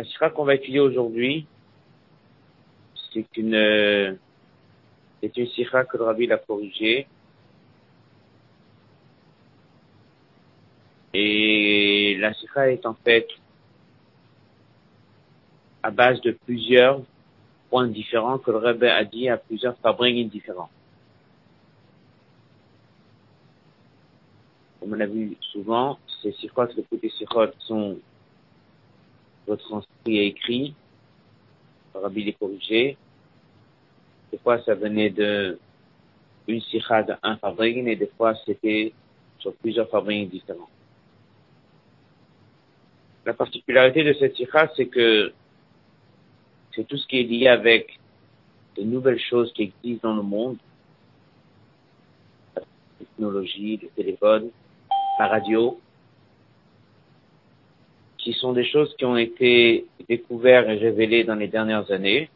La sikha qu'on va étudier aujourd'hui, c'est une, c'est une sikha que le rabbi l'a corrigée. Et la sikha est en fait à base de plusieurs points différents que le rabbi a dit à plusieurs fabriques différents. Comme on l'a vu souvent, ces sikhot, les côtés sikhot sont retranscrits et écrits. Le rabbi les corrigé. Des fois, ça venait de une sikha d'un fabrique et des fois, c'était sur plusieurs fabriques différents. La particularité de cette sikha, c'est que c'est tout ce qui est lié avec de nouvelles choses qui existent dans le monde, la technologie, le téléphone, la radio, qui sont des choses qui ont été découvertes et révélées dans les dernières années,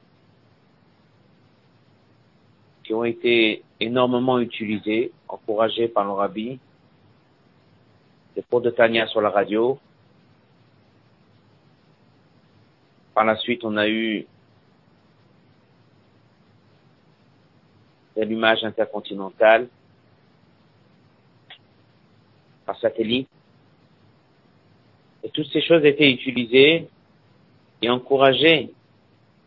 qui ont été énormément utilisées, encouragées par le rabbi, des cours de Tania sur la radio. Par la suite, on a eu l'allumage intercontinental par satellite. Et toutes ces choses étaient utilisées et encouragées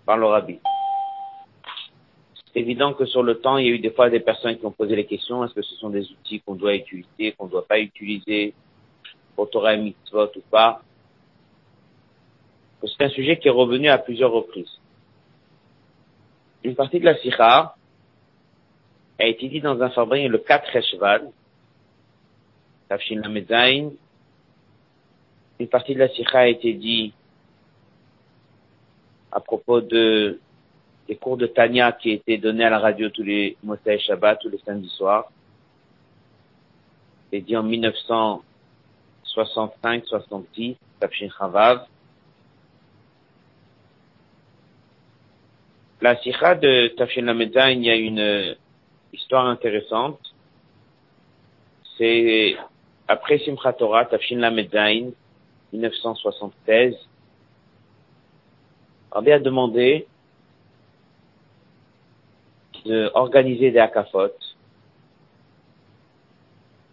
par le rabbi. C'est évident que sur le temps, il y a eu des fois des personnes qui ont posé les questions, est-ce que ce sont des outils qu'on doit utiliser, qu'on ne doit pas utiliser pour Torah et Mitzvot ou pas. C'est un sujet qui est revenu à plusieurs reprises. Une partie de la Sikha a été dit dans un fabrique le 4 Reshvan, Tafshin Lamezain. Une partie de la Sikha a été dit à propos de des cours de Tania qui étaient donnés à la radio tous les Mosai Shabbat, tous les samedis soirs. C'est dit en 1965-66, Tafshin Chavav. La Sikha de Tafshin Lamezain, il y a une histoire intéressante. C'est après Simchat Torah, Tafshin Lamed 1976, Rabbi a demandé d'organiser des akafot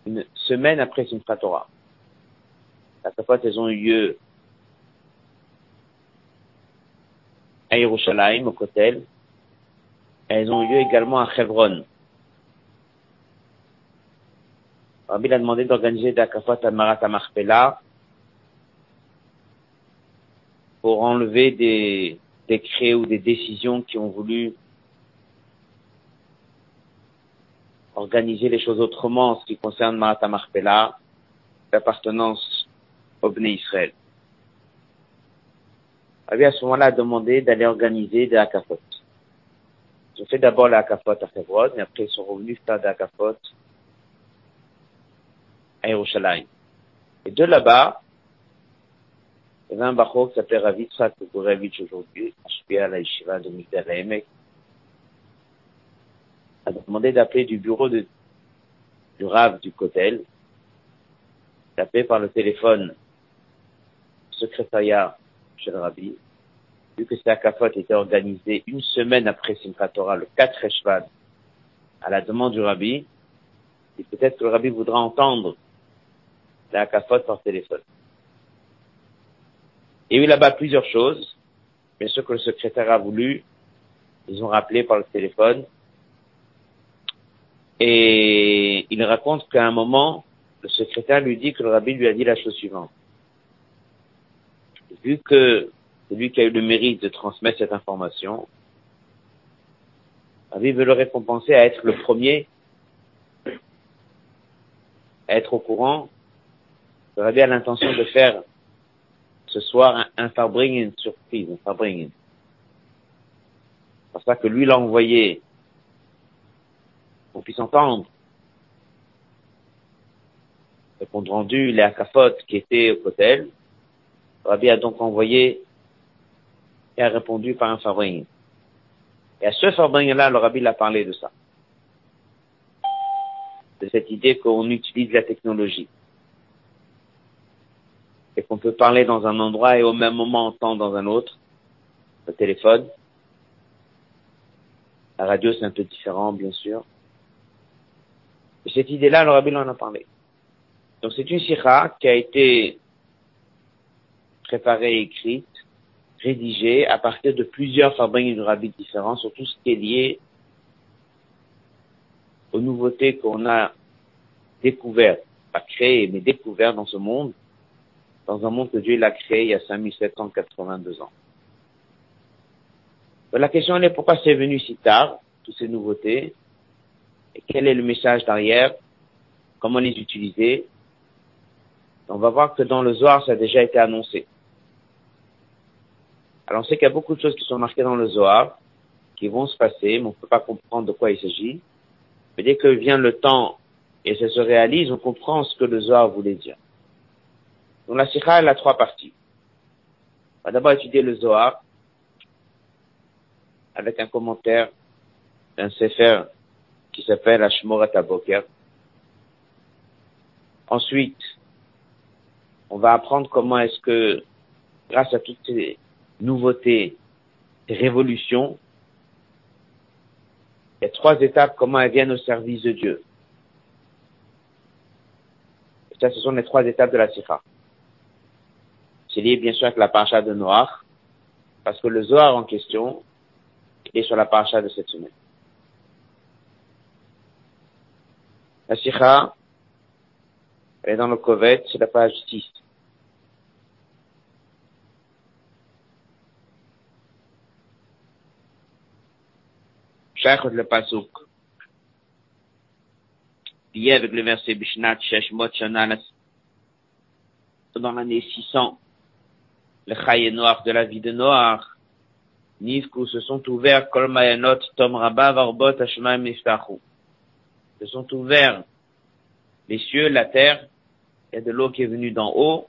une semaine après Simchat Torah. Les akafot, elles ont eu lieu à Yerushalayim, au Kotel. Elles ont eu lieu également à Hebron. Rabbi a demandé d'organiser des akafot à Marat Marpella pour enlever des décrets ou des décisions qui ont voulu organiser les choses autrement en ce qui concerne Marat Marpella, l'appartenance au Bnei Israël. Rabbi à ce moment-là demandé d'aller organiser des akafot. Ils ont fait d'abord les akafot à Hebron, et après ils sont revenus faire des akafot à Yerushalayim. Et de là-bas, avait un bachor qui s'appelait Rav Yitzhak Gurevitch aujourd'hui, acheté à la de Migdal Haemek, a demandé d'appeler du bureau de, du Rav du Kotel, d'appeler par le téléphone secrétariat chez le Rabbi, vu que cette akafot était organisée une semaine après Simchat Torah, le 4 Eshvan, à la demande du Rabbi, et peut-être que le Rabbi voudra entendre la capote par téléphone. Il y a eu là-bas plusieurs choses. Bien sûr que le secrétaire a voulu. Ils ont rappelé par le téléphone. Et il raconte qu'à un moment, le secrétaire lui dit que le rabbi lui a dit la chose suivante. Vu que c'est lui qui a eu le mérite de transmettre cette information, le rabbi veut le récompenser à être le premier à être au courant le rabbi a l'intention de faire ce soir un, farbring, une surprise, un farbring. C'est pour ça que lui l'a envoyé qu'on puisse entendre le compte rendu, les akafotes qui étaient au hôtel. Rabbi a donc envoyé et a répondu par un farbring. Et à ce farbring-là, le rabbi a parlé de ça. De cette idée qu'on utilise la technologie. Et qu'on peut parler dans un endroit et au même moment entendre dans un autre, le téléphone. La radio, c'est un peu différent, bien sûr. Et cette idée-là, le Rabbi en a parlé. Donc c'est une sira qui a été préparée, écrite, rédigée à partir de plusieurs fabriques du Rabbi différents sur tout ce qui est lié aux nouveautés qu'on a découvertes, pas créées, mais découvertes dans ce monde, dans un monde que Dieu l'a créé il y a 5782 ans. La question est pourquoi c'est venu si tard, toutes ces nouveautés, et quel est le message derrière, comment les utiliser? On va voir que dans le Zohar, ça a déjà été annoncé. Alors on sait qu'il y a beaucoup de choses qui sont marquées dans le Zohar, qui vont se passer, mais on ne peut pas comprendre de quoi il s'agit. Mais dès que vient le temps et ça se réalise, on comprend ce que le Zohar voulait dire. Donc la Sikha, elle a trois parties. On va d'abord étudier le Zohar avec un commentaire d'un Sefer qui s'appelle Ashmorat Aboker. Ensuite, on va apprendre comment est-ce que, grâce à toutes ces nouveautés, ces révolutions, il y a trois étapes, comment elles viennent au service de Dieu. Et ça, ce sont les trois étapes de la Sikha. C'est lié bien sûr avec la paracha de Noir, parce que le Zohar en question est sur la paracha de cette semaine. La Sikha, elle est dans le Kovet, c'est la page 6. Shachot le Pasuk. Lié avec le verset Bishnat Sheshmot Shana dans l'année 600 le Chaye Noir de la vie de Noir, Nivku se sont ouverts, Kol Mayanot, Tom Rabba, Varbot, Hashmaim, Miftachu. Se sont ouverts les cieux, la terre, il y a de l'eau qui est venue d'en haut,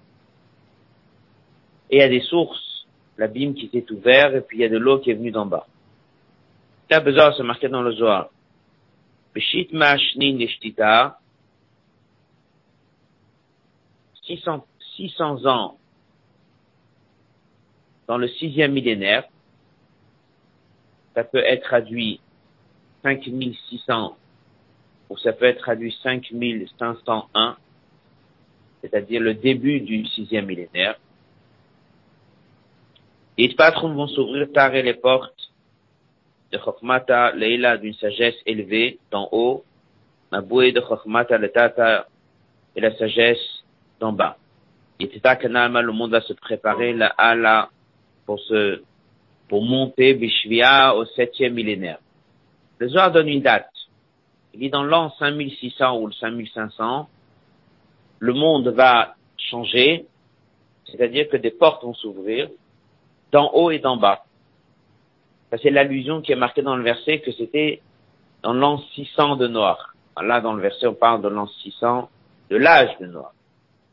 et il y a des sources, l'abîme qui s'est ouvert, et puis il y a de l'eau qui est venue d'en bas. Ça, besoin se marquer dans le Zohar. Beshit Mashnin Leshtita, 600, 600 ans dans le sixième millénaire. Ça peut être traduit 5600 ou ça peut être traduit 5501, c'est-à-dire le début du sixième millénaire. Les patrons vont s'ouvrir tard et les portes de Chokhmata Leila d'une sagesse élevée d'en haut, la bouée de Chokhmata le Tata et la sagesse d'en bas. Et le monde va se préparer à la pour se, pour monter Bishvia au septième millénaire. Le Zohar donne une date. Il dit dans l'an 5600 ou le 5500, le monde va changer, c'est-à-dire que des portes vont s'ouvrir d'en haut et d'en bas. Ça, c'est l'allusion qui est marquée dans le verset que c'était dans l'an 600 de Noir. Là, dans le verset, on parle de l'an 600 de l'âge de Noir.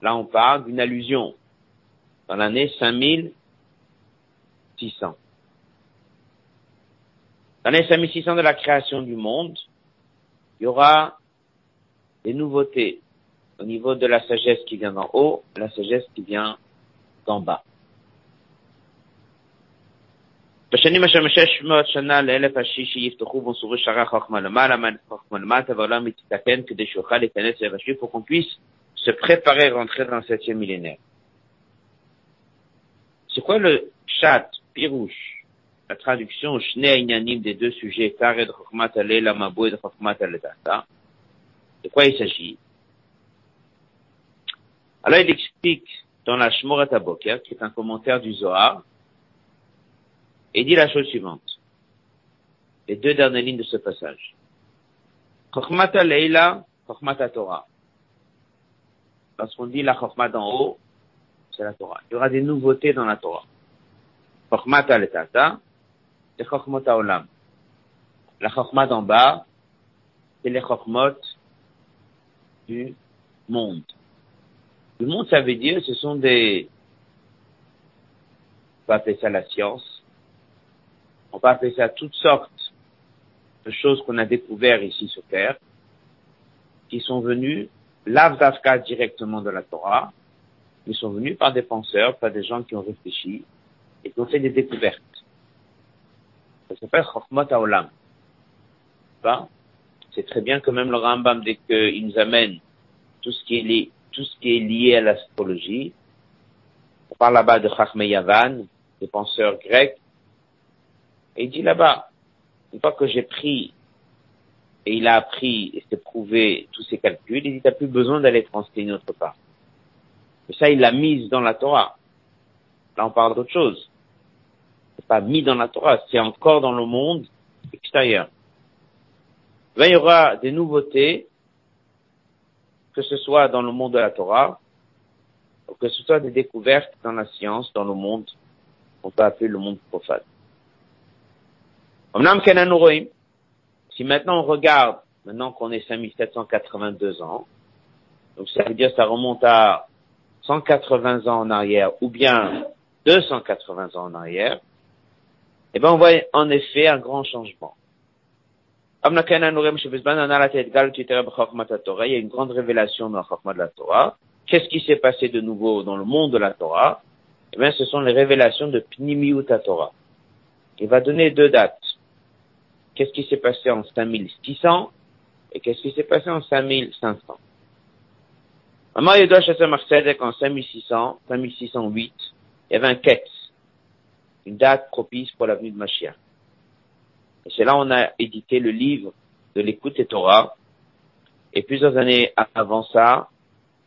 Là, on parle d'une allusion dans l'année 5000 600. Dans les 5600 de la création du monde, il y aura des nouveautés au niveau de la sagesse qui vient d'en haut, la sagesse qui vient d'en bas. בשנים אשר משש מאות שנה לאלף השישי יפתחו בו שערי חוכמה למעלה, חוכמה למטה, והעולם יתקן כדי שיוכל להיכנס לאלף השישי, pour qu'on puisse se préparer à rentrer dans le septième millénaire. C'est quoi le chat Pirouche, la traduction Shnei des deux sujets, Kared Chokhmat la Mabou et Chokhmat De quoi il s'agit? Alors il explique dans la Shmorat Aboker, qui est un commentaire du Zohar, et dit la chose suivante. Les deux dernières lignes de ce passage. Chokhmat Leila, Chokhmat Torah. Lorsqu'on dit la Chokhmat d'en haut, c'est la Torah. Il y aura des nouveautés dans la Torah. Chokhmat al-Tata, c'est Chokhmot Olam. La Chokhmat d'en bas, c'est les Chokhmot du monde. Le monde, ça veut dire, ce sont des, on peut appeler ça la science, on peut appeler ça toutes sortes de choses qu'on a découvertes ici sur Terre, qui sont venues, l'avdafka directement de la Torah, Ils sont venus par des penseurs, par des gens qui ont réfléchi et qui ont fait des découvertes. Ça s'appelle Chokhmot Haolam. C'est très bien que même le Rambam, dès qu'il nous amène tout ce qui est lié, tout ce qui est lié à l'astrologie, on parle là-bas de Chachmei Yavan, des penseurs grecs, et il dit là-bas, une fois que j'ai pris et il a appris et s'est prouvé tous ses calculs, il dit, t'as plus besoin d'aller transliner autre part. Et ça, il l'a mise dans la Torah. Là, on parle d'autre chose. C'est pas mis dans la Torah, c'est encore dans le monde extérieur. Il y aura des nouveautés, que ce soit dans le monde de la Torah, ou que ce soit des découvertes dans la science, dans le monde qu'on peut appeler le monde profane. Si maintenant on regarde, maintenant qu'on est 5782 ans, donc ça veut dire ça remonte à 180 ans en arrière ou bien 280 ans en arrière, eh ben on voit en effet un grand changement. Il y a une grande révélation dans la de la Torah. Qu'est-ce qui s'est passé de nouveau dans le monde de la Torah? Eh bien, ce sont les révélations de Pnimiut Torah. Il va donner deux dates. Qu'est-ce qui s'est passé en 5600 et qu'est-ce qui s'est passé en 5500 Maman Yedosh en 5600, 5608, il y avait un quête, une date propice pour la venue de Mashiach. Et c'est là on a édité le livre de l'écoute et Torah. Et plusieurs années avant ça,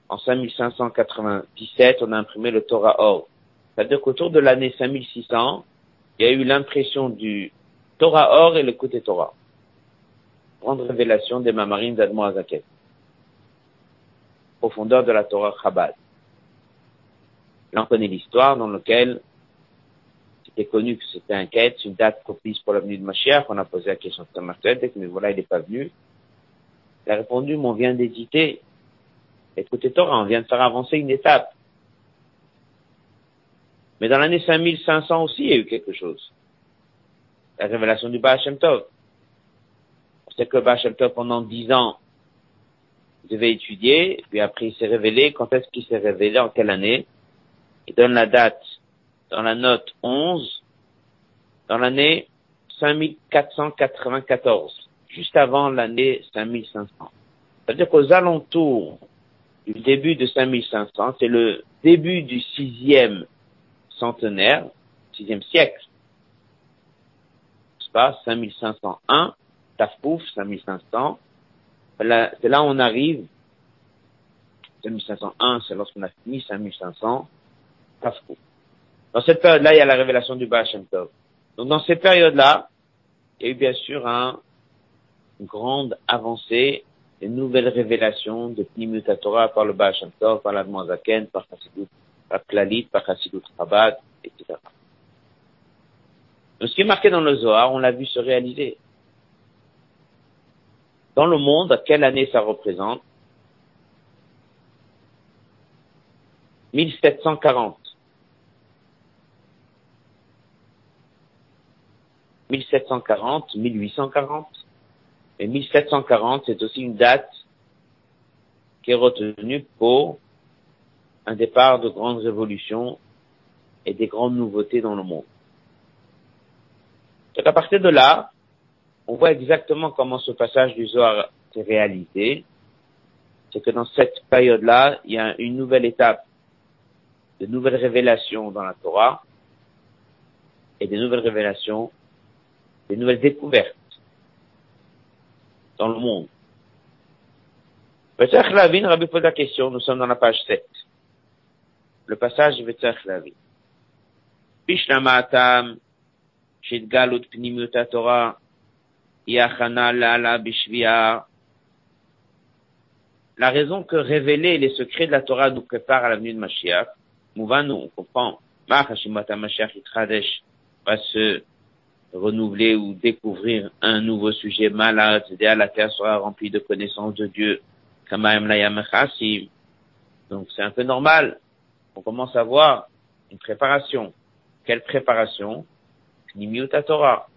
en 5597, on a imprimé le Torah Or. C'est-à-dire qu'autour de l'année 5600, il y a eu l'impression du Torah Or et l'écoute et Torah. Grande révélation des Mamarines d'Admo Azaket. Profondeur de la Torah Chabad. Là, on connaît l'histoire dans laquelle c'était connu que c'était un quête, une date propice pour la venue de Mashiach. On a posé la question à Martel, mais voilà, il n'est pas venu. Il a répondu, mais on vient d'éditer. Écoutez Torah, on vient de faire avancer une étape. Mais dans l'année 5500 aussi, il y a eu quelque chose. La révélation du Baal Tov. On que Baal Tov, pendant dix ans, devait étudier, puis après il s'est révélé. Quand est-ce qu'il s'est révélé, en quelle année? Il donne la date dans la note 11, dans l'année 5494, juste avant l'année 5500. C'est-à-dire qu'aux alentours du début de 5500, c'est le début du sixième centenaire, sixième siècle, c'est pas? 5501, Tafpouf, 5500, c'est là où on arrive, 5501, c'est lorsqu'on a fini 5500, Tafpouf. Dans cette période-là, il y a la révélation du Baal Shem Tov. Donc dans cette période-là, il y a eu bien sûr un, une grande avancée, une nouvelle révélation de Pnimut Torah par le Baal Shem Tov, par par Chassidut, par Klalit, par Chassidut Chabad, etc. Donc ce qui est marqué dans le Zohar, on l'a vu se réaliser. Dans le monde, à quelle année ça représente? 1740. 1740, 1840. Et 1740, c'est aussi une date qui est retenue pour un départ de grandes révolutions et des grandes nouveautés dans le monde. Donc à partir de là, on voit exactement comment ce passage du Zohar s'est réalisé. C'est que dans cette période-là, il y a une nouvelle étape de nouvelles révélations dans la Torah et des nouvelles révélations des nouvelles découvertes dans le monde. Vetzach Lavin, Rabbi pose la question, nous sommes dans la page 7. Le passage Vetzach Lavin. Pishnamatam, Shidgalut Pnimut Torah, Yachana Lala Bishvia. La raison que révéler les secrets de la Torah nous prépare à la venue de Mashiach, Mouvanu, on comprend, Machashimata Mashiach Itradesh va se renouveler ou découvrir un nouveau sujet malade, la terre sera remplie de connaissances de Dieu. Donc c'est un peu normal. On commence à voir une préparation. Quelle préparation? Nimiuta Torah,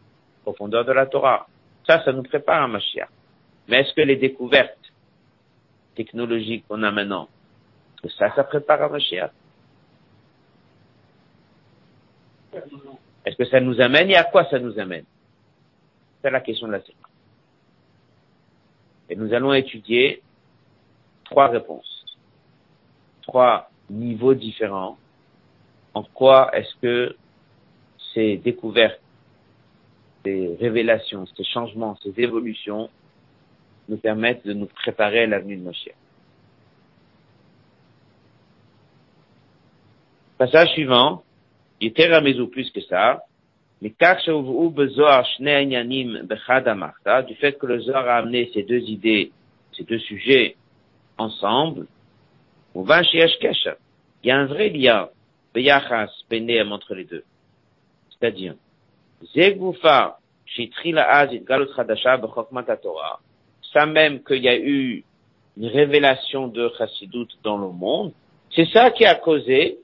profondeur de la Torah. Ça, ça nous prépare hein, à Mashiach. Mais est-ce que les découvertes technologiques qu'on a maintenant, ça, ça prépare à Mashiach est-ce que ça nous amène et à quoi ça nous amène? C'est la question de la séquence. Et nous allons étudier trois réponses, trois niveaux différents. En quoi est-ce que ces découvertes, ces révélations, ces changements, ces évolutions nous permettent de nous préparer à l'avenue de Moshe. Passage suivant, était ou plus que ça, du fait que le Zohar a amené ces deux idées, ces deux sujets ensemble, il y a un vrai lien entre les deux. C'est-à-dire, ça même qu'il y a eu une révélation de Chassidut dans le monde, c'est ça qui a causé,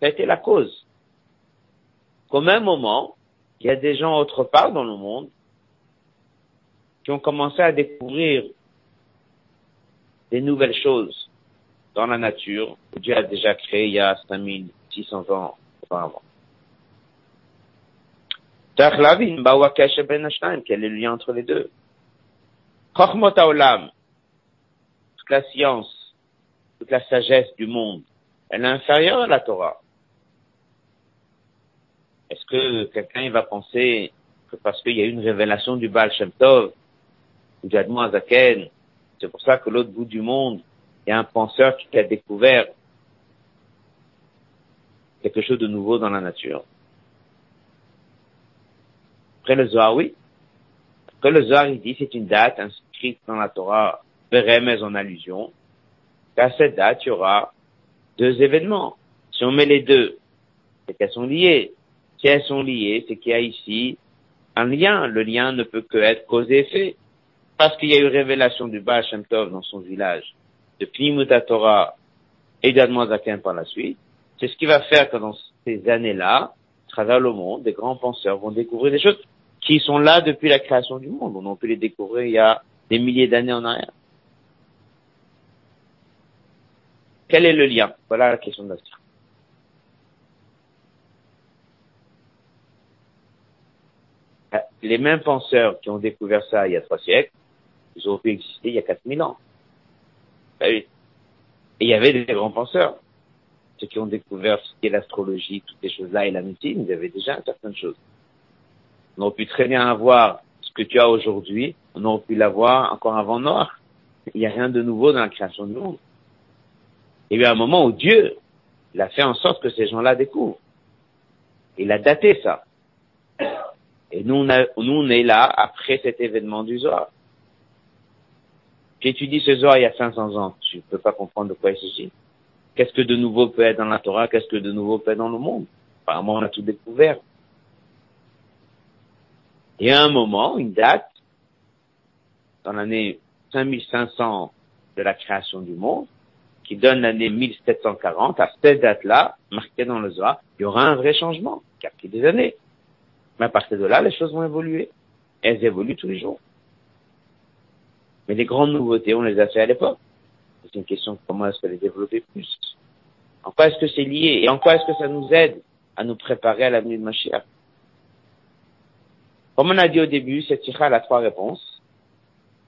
ça a été la cause qu'au même moment, il y a des gens autre part dans le monde qui ont commencé à découvrir des nouvelles choses dans la nature que Dieu a déjà créé il y a 5600 ans auparavant. Quel est le lien entre les deux? Toute la science, toute la sagesse du monde, elle est inférieure à la Torah. Est-ce que quelqu'un va penser que parce qu'il y a eu une révélation du Baal Shem Tov ou du Azaken, c'est pour ça que l'autre bout du monde, il y a un penseur qui a découvert quelque chose de nouveau dans la nature? Après le Zohar, oui. Après le Zohar, il dit c'est une date inscrite dans la Torah, mais en allusion, qu'à cette date, il y aura deux événements. Si on met les deux, c'est qu'elles sont liées. Si elles sont liées, c'est qu'il y a ici un lien. Le lien ne peut que être cause et effet. Parce qu'il y a eu révélation du Baal Shem Tov dans son village, de Plimuta Torah et d'Admoazaken par la suite. C'est ce qui va faire que dans ces années-là, à travers le monde, des grands penseurs vont découvrir des choses qui sont là depuis la création du monde. On peut les découvrir il y a des milliers d'années en arrière. Quel est le lien? Voilà la question de la. Les mêmes penseurs qui ont découvert ça il y a trois siècles, ils auraient pu exister il y a quatre mille ans. Ben et il y avait des grands penseurs. Ceux qui ont découvert ce qu'est l'astrologie, toutes ces choses-là et la médecine, ils avaient déjà certaines choses. On aurait pu très bien avoir ce que tu as aujourd'hui, on aurait pu l'avoir encore avant Noir. Il n'y a rien de nouveau dans la création du monde. Il y a eu un moment où Dieu, il a fait en sorte que ces gens-là découvrent. Il a daté ça. Et nous, on, nous, on est là après cet événement du Zohar. J'étudie ce Zohar il y a 500 ans. Je ne peux pas comprendre de quoi il s'agit. Qu'est-ce que de nouveau peut être dans la Torah? Qu'est-ce que de nouveau peut être dans le monde? Apparemment, on a tout découvert. Il y a un moment, une date, dans l'année 5500 de la création du monde, qui donne l'année 1740, à cette date-là, marquée dans le Zohar, il y aura un vrai changement, qui a des années. Mais à partir de là, les choses vont évoluer. Elles évoluent tous les jours. Mais les grandes nouveautés, on les a fait à l'époque. C'est une question de comment est-ce que les développer plus. En quoi est-ce que c'est lié et en quoi est-ce que ça nous aide à nous préparer à l'avenue de Mashiach? Comme on a dit au début, cette tira a trois réponses.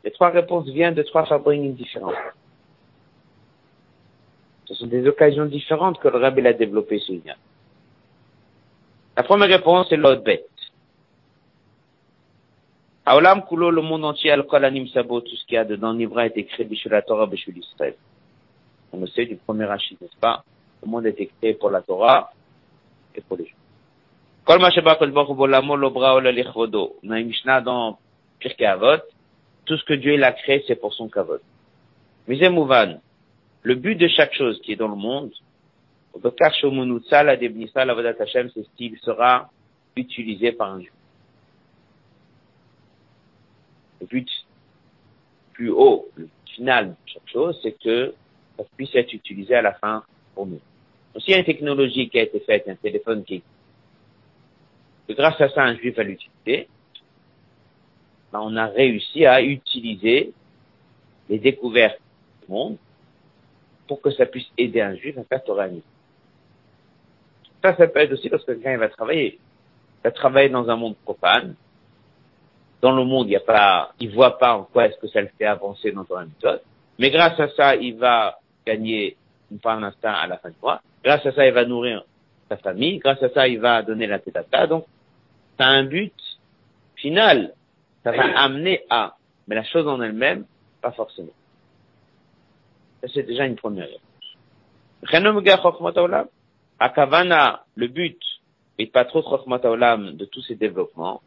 Les trois réponses viennent de trois fabriques différentes. Ce sont des occasions différentes que le Rabbi a développé ce lien. La première réponse est l'autre bête. Aolam Kulo, le monde entier, Al-Kol Anim Sabo, tout ce qu'il y a dedans, Nivra est écrit Bishul la Torah, Bishul Israël. On le sait du premier Rachid, n'est-ce pas? Le monde est écrit pour la Torah et pour les gens. Kol Ma Sheba Kol Baruch Bolamo Lobra Ola Lichvodo. On a une Mishnah dans Pirkei Avot. Tout ce que Dieu l'a créé, c'est pour son kavod. Misé Mouvan. Le but de chaque chose qui est dans le monde, Bekar Shomunutsa, la Debnissa, la Vodat Hashem, ce qui sera utilisé par un juif. Le but plus haut, le final de chaque chose, c'est que ça puisse être utilisé à la fin pour nous. Donc, s'il y a une technologie qui a été faite, un téléphone qui, que grâce à ça, un juif va l'utiliser, ben, on a réussi à utiliser les découvertes du monde pour que ça puisse aider un juif à faire Torah Ça, ça peut être aussi parce que quelqu'un va travailler. Il va travailler dans un monde profane. Dans le monde, il y a pas, il voit pas en quoi est-ce que ça le fait avancer dans ton méthode. Mais grâce à ça, il va gagner une part d'instinct à la fin du mois. Grâce à ça, il va nourrir sa famille. Grâce à ça, il va donner la tête à ça. Donc, ça a un but final. Ça va amener à. Mais la chose en elle-même, pas forcément. Ça, c'est déjà une première réponse. Akavana, le but, et pas trop de tous ces développements.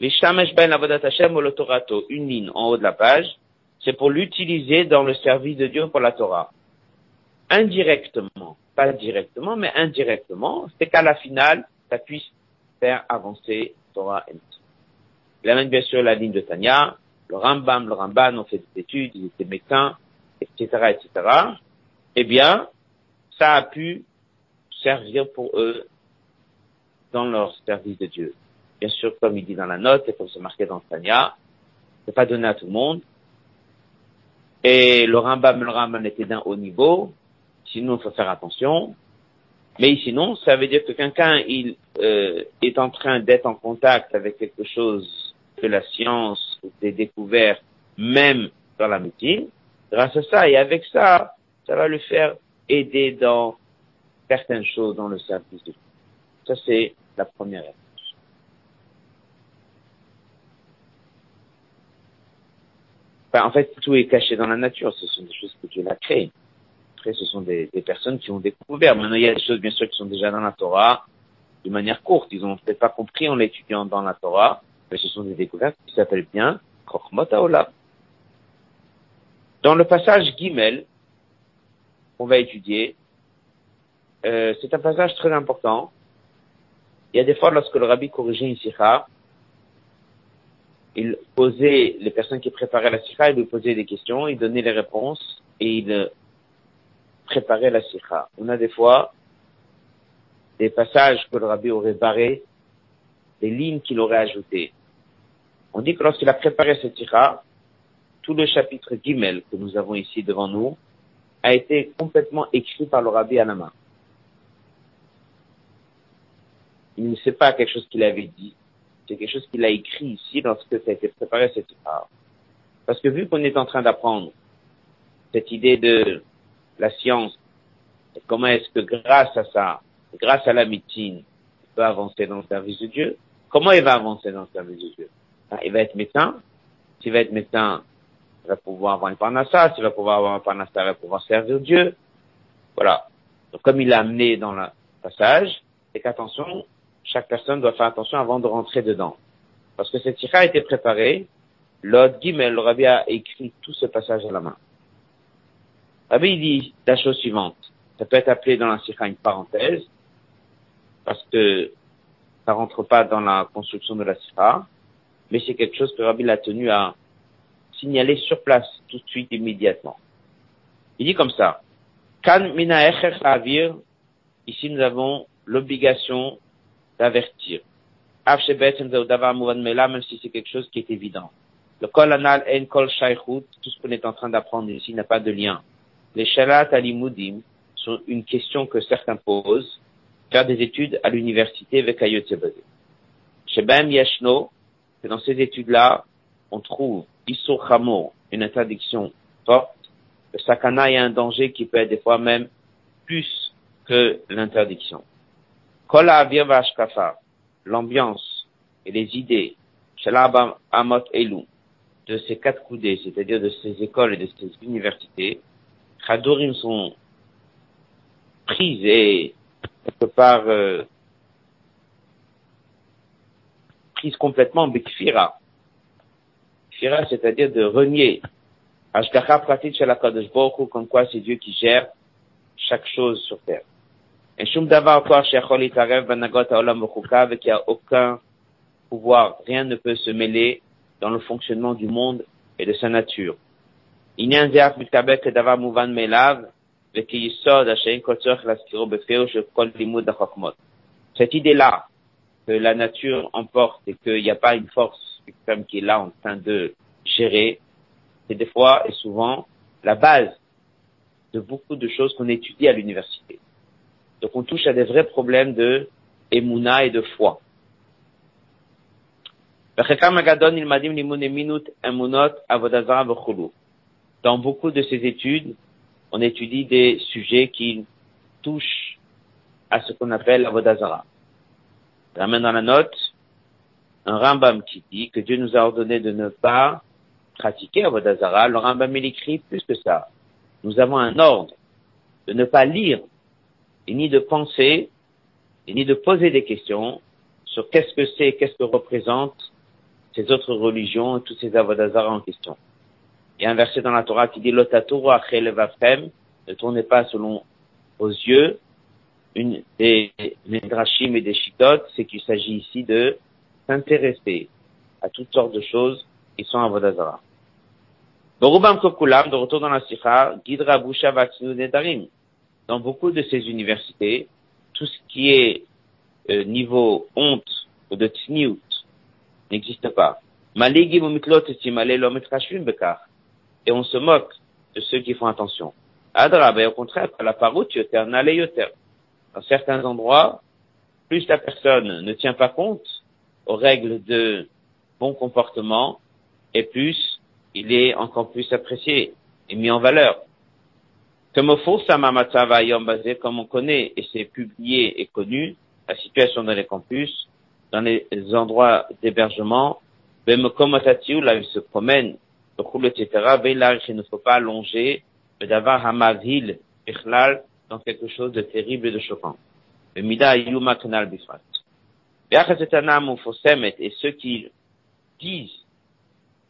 Les shamesh ben avodat Hashem ou l'autorato, une ligne en haut de la page, c'est pour l'utiliser dans le service de Dieu pour la Torah. Indirectement, pas directement, mais indirectement, c'est qu'à la finale, ça puisse faire avancer Torah et Il amène bien sûr la ligne de Tanya, le Rambam, le Ramban ont fait des études, ils étaient médecins, etc., etc. Eh bien, ça a pu servir pour eux dans leur service de Dieu. Bien sûr, comme il dit dans la note et comme c'est marqué dans Tanya, c'est pas donné à tout le monde. Et le Rambam, le Rambam était d'un haut niveau, sinon il faut faire attention. Mais sinon, ça veut dire que quelqu'un il euh, est en train d'être en contact avec quelque chose que la science des découvertes, même dans la médecine. Grâce à ça et avec ça, ça va le faire aider dans certaines choses dans le service de. Ça, c'est la première en fait, tout est caché dans la nature. Ce sont des choses que Dieu a créées. Après, ce sont des, personnes qui ont découvert. Maintenant, il y a des choses, bien sûr, qui sont déjà dans la Torah de manière courte. Ils n'ont peut-être pas compris en l'étudiant dans la Torah, mais ce sont des découvertes qui s'appellent bien Chokhmot Dans le passage Gimel, qu'on va étudier, euh, c'est un passage très important. Il y a des fois, lorsque le rabbi corrigeait une sikha, il posait, les personnes qui préparaient la sikha, il lui posait des questions, il donnait les réponses et il préparait la sikha. On a des fois des passages que le rabbi aurait barrés, des lignes qu'il aurait ajoutées. On dit que lorsqu'il a préparé cette sikha, tout le chapitre Gimel que nous avons ici devant nous a été complètement écrit par le rabbi à la main. il ne sait pas quelque chose qu'il avait dit. C'est quelque chose qu'il a écrit ici lorsque ça a été préparé cette part. Parce que vu qu'on est en train d'apprendre cette idée de la science, comment est-ce que grâce à ça, grâce à la médecine, il peut avancer dans le service de Dieu, comment il va avancer dans le service de Dieu? Ben, Il va être médecin. S'il va être médecin, il va pouvoir avoir une parnassa. S'il va pouvoir avoir une parnassa, il va pouvoir servir Dieu. Voilà. Donc comme il l'a amené dans le passage, c'est qu'attention, chaque personne doit faire attention avant de rentrer dedans. Parce que cette sikha a été préparée, l'autre Gimel, le rabbi a écrit tout ce passage à la main. Rabbi dit la chose suivante. Ça peut être appelé dans la sikha une parenthèse, parce que ça rentre pas dans la construction de la sikha, mais c'est quelque chose que rabbi a tenu à signaler sur place tout de suite, immédiatement. Il dit comme ça. Kan mina ici nous avons l'obligation d'avertir. Même si c'est quelque chose qui est évident. Le kol anal en kol tout ce qu'on est en train d'apprendre ici n'a pas de lien. Les shalat alimudim sont une question que certains posent. Faire des études à l'université avec Ayot Chez Bem Yashno, que dans ces études-là, on trouve Chamo, une interdiction forte. Le sakana est un danger qui peut être des fois même plus que l'interdiction l'ambiance et les idées, Amot Elou, de ces quatre coudées, c'est-à-dire de ces écoles et de ces universités, Khadorim sont prises et quelque part euh, prises complètement Bekfira. Fira, c'est-à-dire de renier. Ashgacha pratique chez la Kadosh comme quoi c'est Dieu qui gère chaque chose sur terre et qu'il n'y a aucun pouvoir, rien ne peut se mêler dans le fonctionnement du monde et de sa nature. Cette idée-là, que la nature emporte et qu'il n'y a pas une force suprême qui est là en train de gérer, c'est des fois et souvent la base de beaucoup de choses qu'on étudie à l'université. Donc on touche à des vrais problèmes de émouna et de foi. Dans beaucoup de ces études, on étudie des sujets qui touchent à ce qu'on appelle Avodazara. Ramène dans la note un Rambam qui dit que Dieu nous a ordonné de ne pas pratiquer Avodazara. Le Rambam il écrit plus que ça. Nous avons un ordre de ne pas lire et ni de penser et ni de poser des questions sur qu'est-ce que c'est, qu'est-ce que représentent ces autres religions, tous ces avodazara en question. Il y a un verset dans la Torah qui dit ne tournez pas selon vos yeux. Une des Midrashim et des Shittot, c'est qu'il s'agit ici de s'intéresser à toutes sortes de choses qui sont avodazara. Dans beaucoup de ces universités, tout ce qui est euh, niveau honte ou de tsniout n'existe pas. Et on se moque de ceux qui font attention. Adra, ben, au contraire, la paroute. Dans certains endroits, plus la personne ne tient pas compte aux règles de bon comportement, et plus il est encore plus apprécié et mis en valeur. Comme basé comme on connaît et c'est publié et connu, la situation dans les campus, dans les endroits d'hébergement, là il se promène, le roule, etc., il ne faut pas allonger, d'avoir hamavil, dans quelque chose de terrible et de choquant. Le mida yuma kanal bifrat. Et ceux qui disent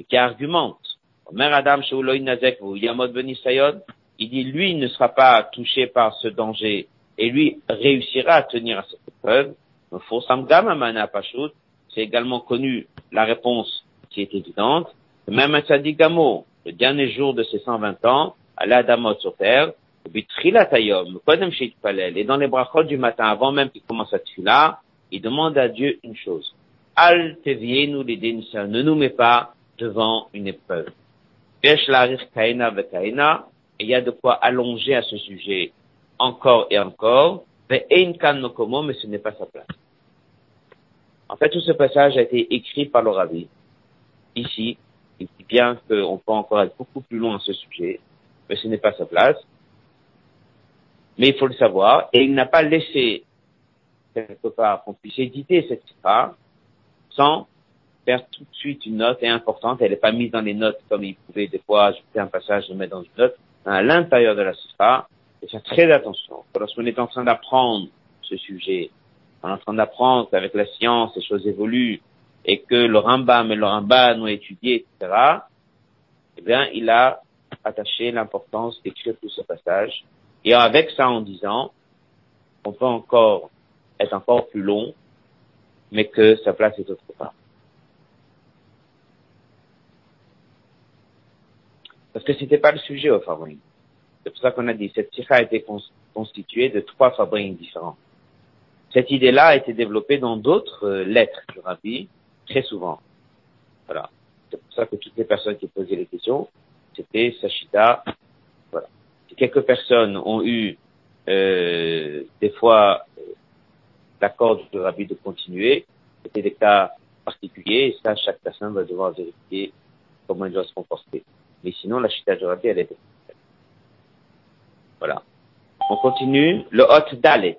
et qui argumentent, Omer Adam Nazek Yamod Benisayod, il dit lui ne sera pas touché par ce danger et lui réussira à tenir à cette épreuve. C'est également connu la réponse qui est évidente. Même un le dernier jour de ses 120 ans, à l'Adamot sur terre, et dans les brachot du matin, avant même qu'il commence à là, il demande à Dieu une chose. Al nous les ne nous met pas devant une épreuve. Et il y a de quoi allonger à ce sujet encore et encore, mais ce n'est pas sa place. En fait, tout ce passage a été écrit par le rabbi. Ici, il dit bien qu'on peut encore être beaucoup plus loin à ce sujet, mais ce n'est pas sa place. Mais il faut le savoir, et il n'a pas laissé quelque part qu'on puisse éditer cette histoire sans faire tout de suite une note importante. Elle n'est pas mise dans les notes comme il pouvait des fois ajouter un passage et mettre dans une note. À l'intérieur de la Sifra, et faire très attention. Lorsqu'on est en train d'apprendre ce sujet, on est en train d'apprendre qu'avec la science, les choses évoluent, et que le Rambam et le Ramban ont étudié, etc., eh bien, il a attaché l'importance d'écrire tout ce passage. Et avec ça en disant, on peut encore être encore plus long, mais que sa place est autre part. Parce que c'était pas le sujet au favori. C'est pour ça qu'on a dit, cette sikha a été constituée de trois fabriques différents. Cette idée-là a été développée dans d'autres euh, lettres du Rabbi, très souvent. Voilà. C'est pour ça que toutes les personnes qui posaient les questions, c'était Sachita. Voilà. quelques personnes ont eu euh, des fois euh, l'accord du Rabbi de continuer, c'était des cas particuliers, et ça, chaque personne va devoir vérifier comment elle doit se comporter. Mais sinon, la chita du Rabbi, elle est voilà. On continue. Le hot dalet.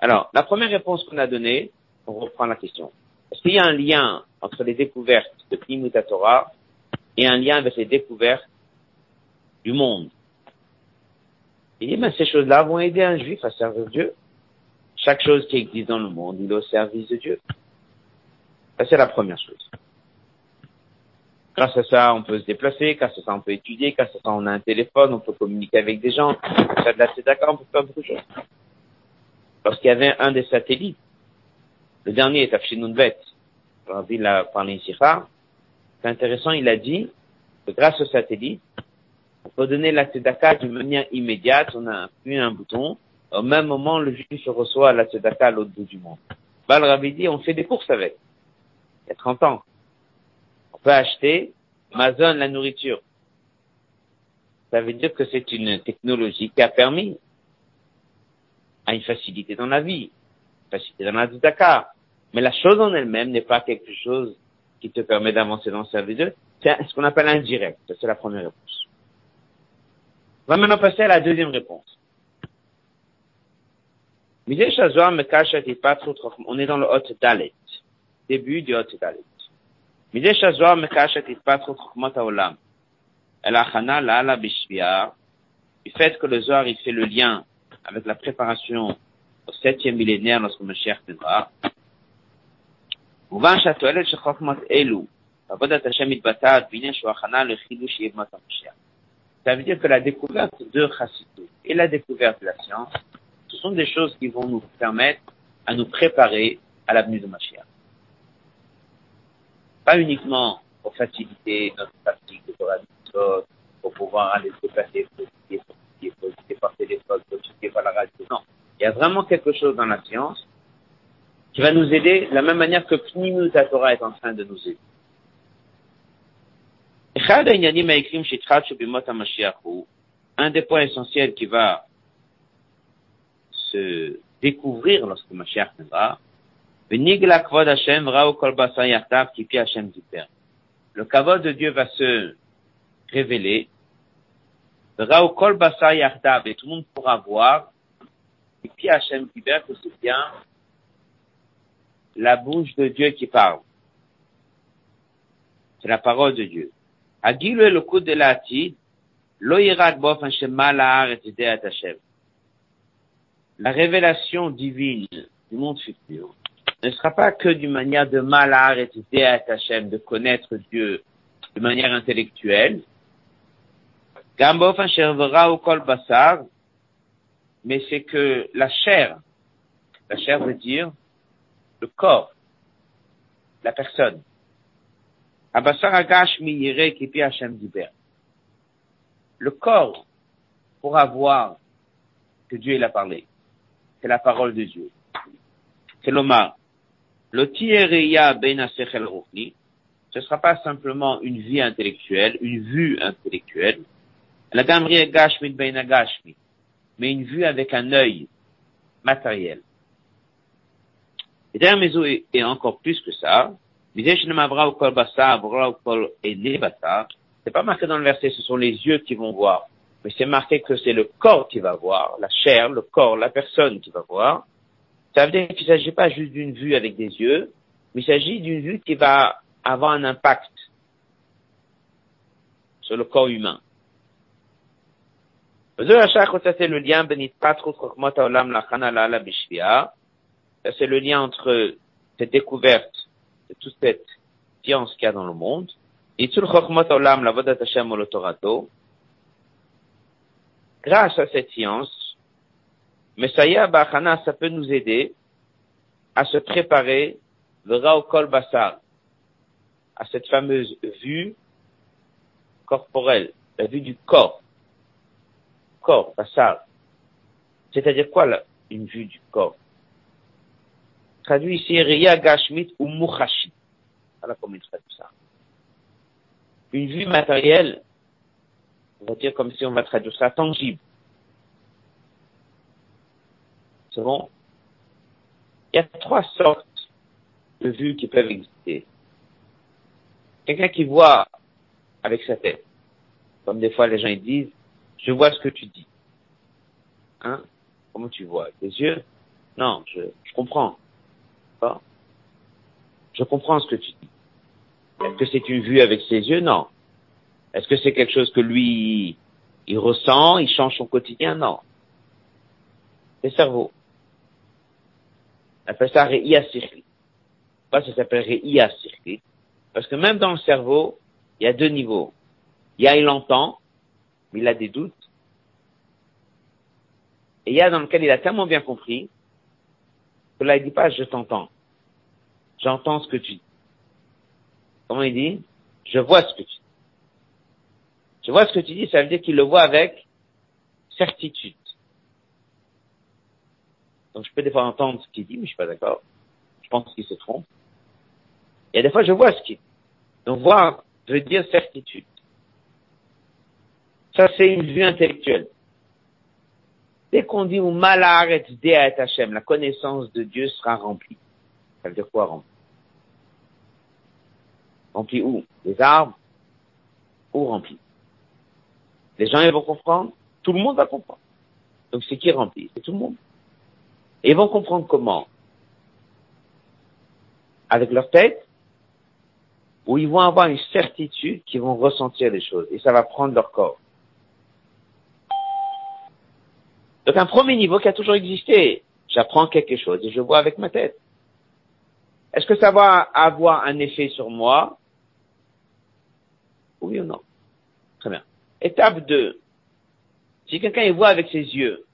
Alors, la première réponse qu'on a donnée, on reprend la question. Est-ce qu'il y a un lien entre les découvertes de Pnimuta Torah et un lien avec les découvertes du monde? Il dit, mais ces choses-là vont aider un juif à servir Dieu. Chaque chose qui existe dans le monde, il est au service de Dieu. Ça, c'est la première chose. Grâce à ça, on peut se déplacer, grâce à ça, on peut étudier, grâce à ça, on a un téléphone, on peut communiquer avec des gens, faire de la tzedaka, on peut faire beaucoup de choses. Lorsqu'il y avait un des satellites, le dernier est Afshinunbet, l'a parlé ici, c'est intéressant, il a dit que grâce au satellite, on peut donner la tzedaka d'une manière immédiate, on a appuyé un bouton, au même moment, le juif reçoit la tzedaka à l'autre bout du monde. Bah, le dit, on fait des courses avec. Il y a 30 ans peut acheter Amazon, la nourriture. ça veut dire que c'est une technologie qui a permis à une facilité dans la vie, facilité dans la Dakar. Mais la chose en elle-même n'est pas quelque chose qui te permet d'avancer dans le service de. C'est ce qu'on appelle indirect. C'est la première réponse. On va maintenant passer à la deuxième réponse. On est dans le Hot Dalet. Début du Hot Dalet. מזה שהזוהר מקש את התפתחות חוכמות העולם אל ההכנה לאללה בשביעה, du fait que le Zohar il fait le lien avec la préparation au septième millénaire lorsque Mashiach viendra, מובן שהתועלת של חוכמות אלו עבודת השם מתבטאת בעניין שהוא הכנה לחידוש ימות המשיח. Ça veut dire que la découverte de Chassidut et la découverte de la science, ce sont des choses qui vont nous permettre à nous préparer à l'avenue de Mashiach. Pas uniquement pour faciliter notre pratique de Torah pour pouvoir aller se déplacer, pour étudier, pour étudier, par téléphone, pour étudier par la radio. Non. Il y a vraiment quelque chose dans la science qui va nous aider de la même manière que Pnimut Torah est en train de nous aider. Un des points essentiels qui va se découvrir lorsque Mashiach viendra, le kavod de Dieu va se révéler. Et tout le monde pourra voir. Et puis Kiber, c'est bien la bouche de Dieu qui parle. C'est la parole de Dieu. Le coup de lo bof La révélation divine du monde futur ne sera pas que d'une manière de malar et de connaître Dieu de manière intellectuelle. Mais c'est que la chair, la chair veut dire le corps, la personne. Le corps pourra voir que Dieu il a parlé. C'est la parole de Dieu. C'est l'Omar. Le ben ce ne sera pas simplement une vie intellectuelle, une vue intellectuelle. La ben mais une vue avec un œil matériel. Et d'ailleurs, est encore plus que ça. C'est pas marqué dans le verset, ce sont les yeux qui vont voir. Mais c'est marqué que c'est le corps qui va voir, la chair, le corps, la personne qui va voir. Ça veut dire qu'il ne s'agit pas juste d'une vue avec des yeux, mais il s'agit d'une vue qui va avoir un impact sur le corps humain. C'est le lien c'est le lien entre cette découverte de toute cette science qu'il y a dans le monde. Grâce à cette science, Messiah Bachana, ça peut nous aider à se préparer le Kol Basar, à cette fameuse vue corporelle, la vue du corps. Corps, Basar. C'est-à-dire quoi, là, une vue du corps? Traduit ici, Ria Gashmit ou Muchashi. Voilà comment il traduit ça. Une vue matérielle, on va dire comme si on va traduire ça tangible. Il y a trois sortes de vues qui peuvent exister. Quelqu'un qui voit avec sa tête. Comme des fois les gens ils disent, je vois ce que tu dis. Hein? Comment tu vois? Tes yeux? Non, je, je comprends. Je comprends ce que tu dis. Est-ce que c'est une vue avec ses yeux? Non. Est-ce que c'est quelque chose que lui, il ressent, il change son quotidien? Non. C'est cerveau. On appelle ça Re'ia Sirli. Pourquoi ça s'appelle Re'ia Sirli Parce que même dans le cerveau, il y a deux niveaux. Il y a, il entend, mais il a des doutes. Et il y a dans lequel il a tellement bien compris que là, il dit pas je t'entends. J'entends ce que tu dis. Comment il dit? Je vois ce que tu dis. Je vois ce que tu dis, ça veut dire qu'il le voit avec certitude. Donc je peux des fois entendre ce qu'il dit, mais je suis pas d'accord. Je pense qu'il se trompe. Et des fois, je vois ce qu'il dit. Donc voir veut dire certitude. Ça, c'est une vue intellectuelle. Dès qu'on dit malaret deat Hashem, la connaissance de Dieu sera remplie. Ça veut dire quoi remplie? Remplie où? Les arbres Où remplie? Les gens, ils vont comprendre? Tout le monde va comprendre. Donc c'est qui remplit? C'est tout le monde. Et ils vont comprendre comment Avec leur tête Ou ils vont avoir une certitude qu'ils vont ressentir les choses. Et ça va prendre leur corps. Donc un premier niveau qui a toujours existé. J'apprends quelque chose et je vois avec ma tête. Est-ce que ça va avoir un effet sur moi? Oui ou non? Très bien. Étape 2. Si quelqu'un voit avec ses yeux,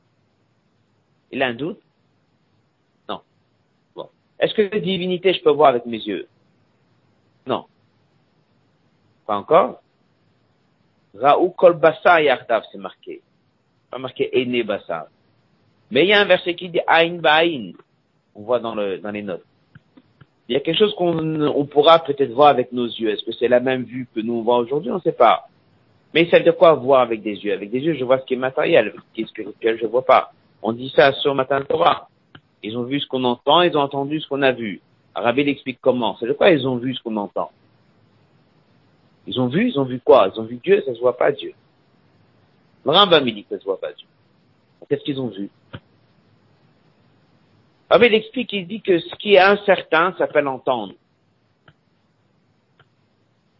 il a un doute. Est-ce que la divinité, je peux voir avec mes yeux? Non. Pas encore Raou kolbasa yardav, c'est marqué pas marqué Ene Bassar. Mais il y a un verset qui dit Aïn Ba'ain. On voit dans, le, dans les notes. Il y a quelque chose qu'on on pourra peut-être voir avec nos yeux. Est-ce que c'est la même vue que nous on voit aujourd'hui? On ne sait pas. Mais veut dire quoi voir avec des yeux? Avec des yeux, je vois ce qui est matériel. Ce qui est spirituel, je vois pas. On dit ça sur Matin Torah. Ils ont vu ce qu'on entend, ils ont entendu ce qu'on a vu. Rabbi explique comment. C'est de quoi ils ont vu ce qu'on entend? Ils ont vu, ils ont vu quoi? Ils ont vu Dieu, ça se voit pas Dieu. Le Rambam dit que ça se voit pas Dieu. Qu'est-ce qu'ils ont vu? Ah il explique, il dit que ce qui est incertain s'appelle entendre.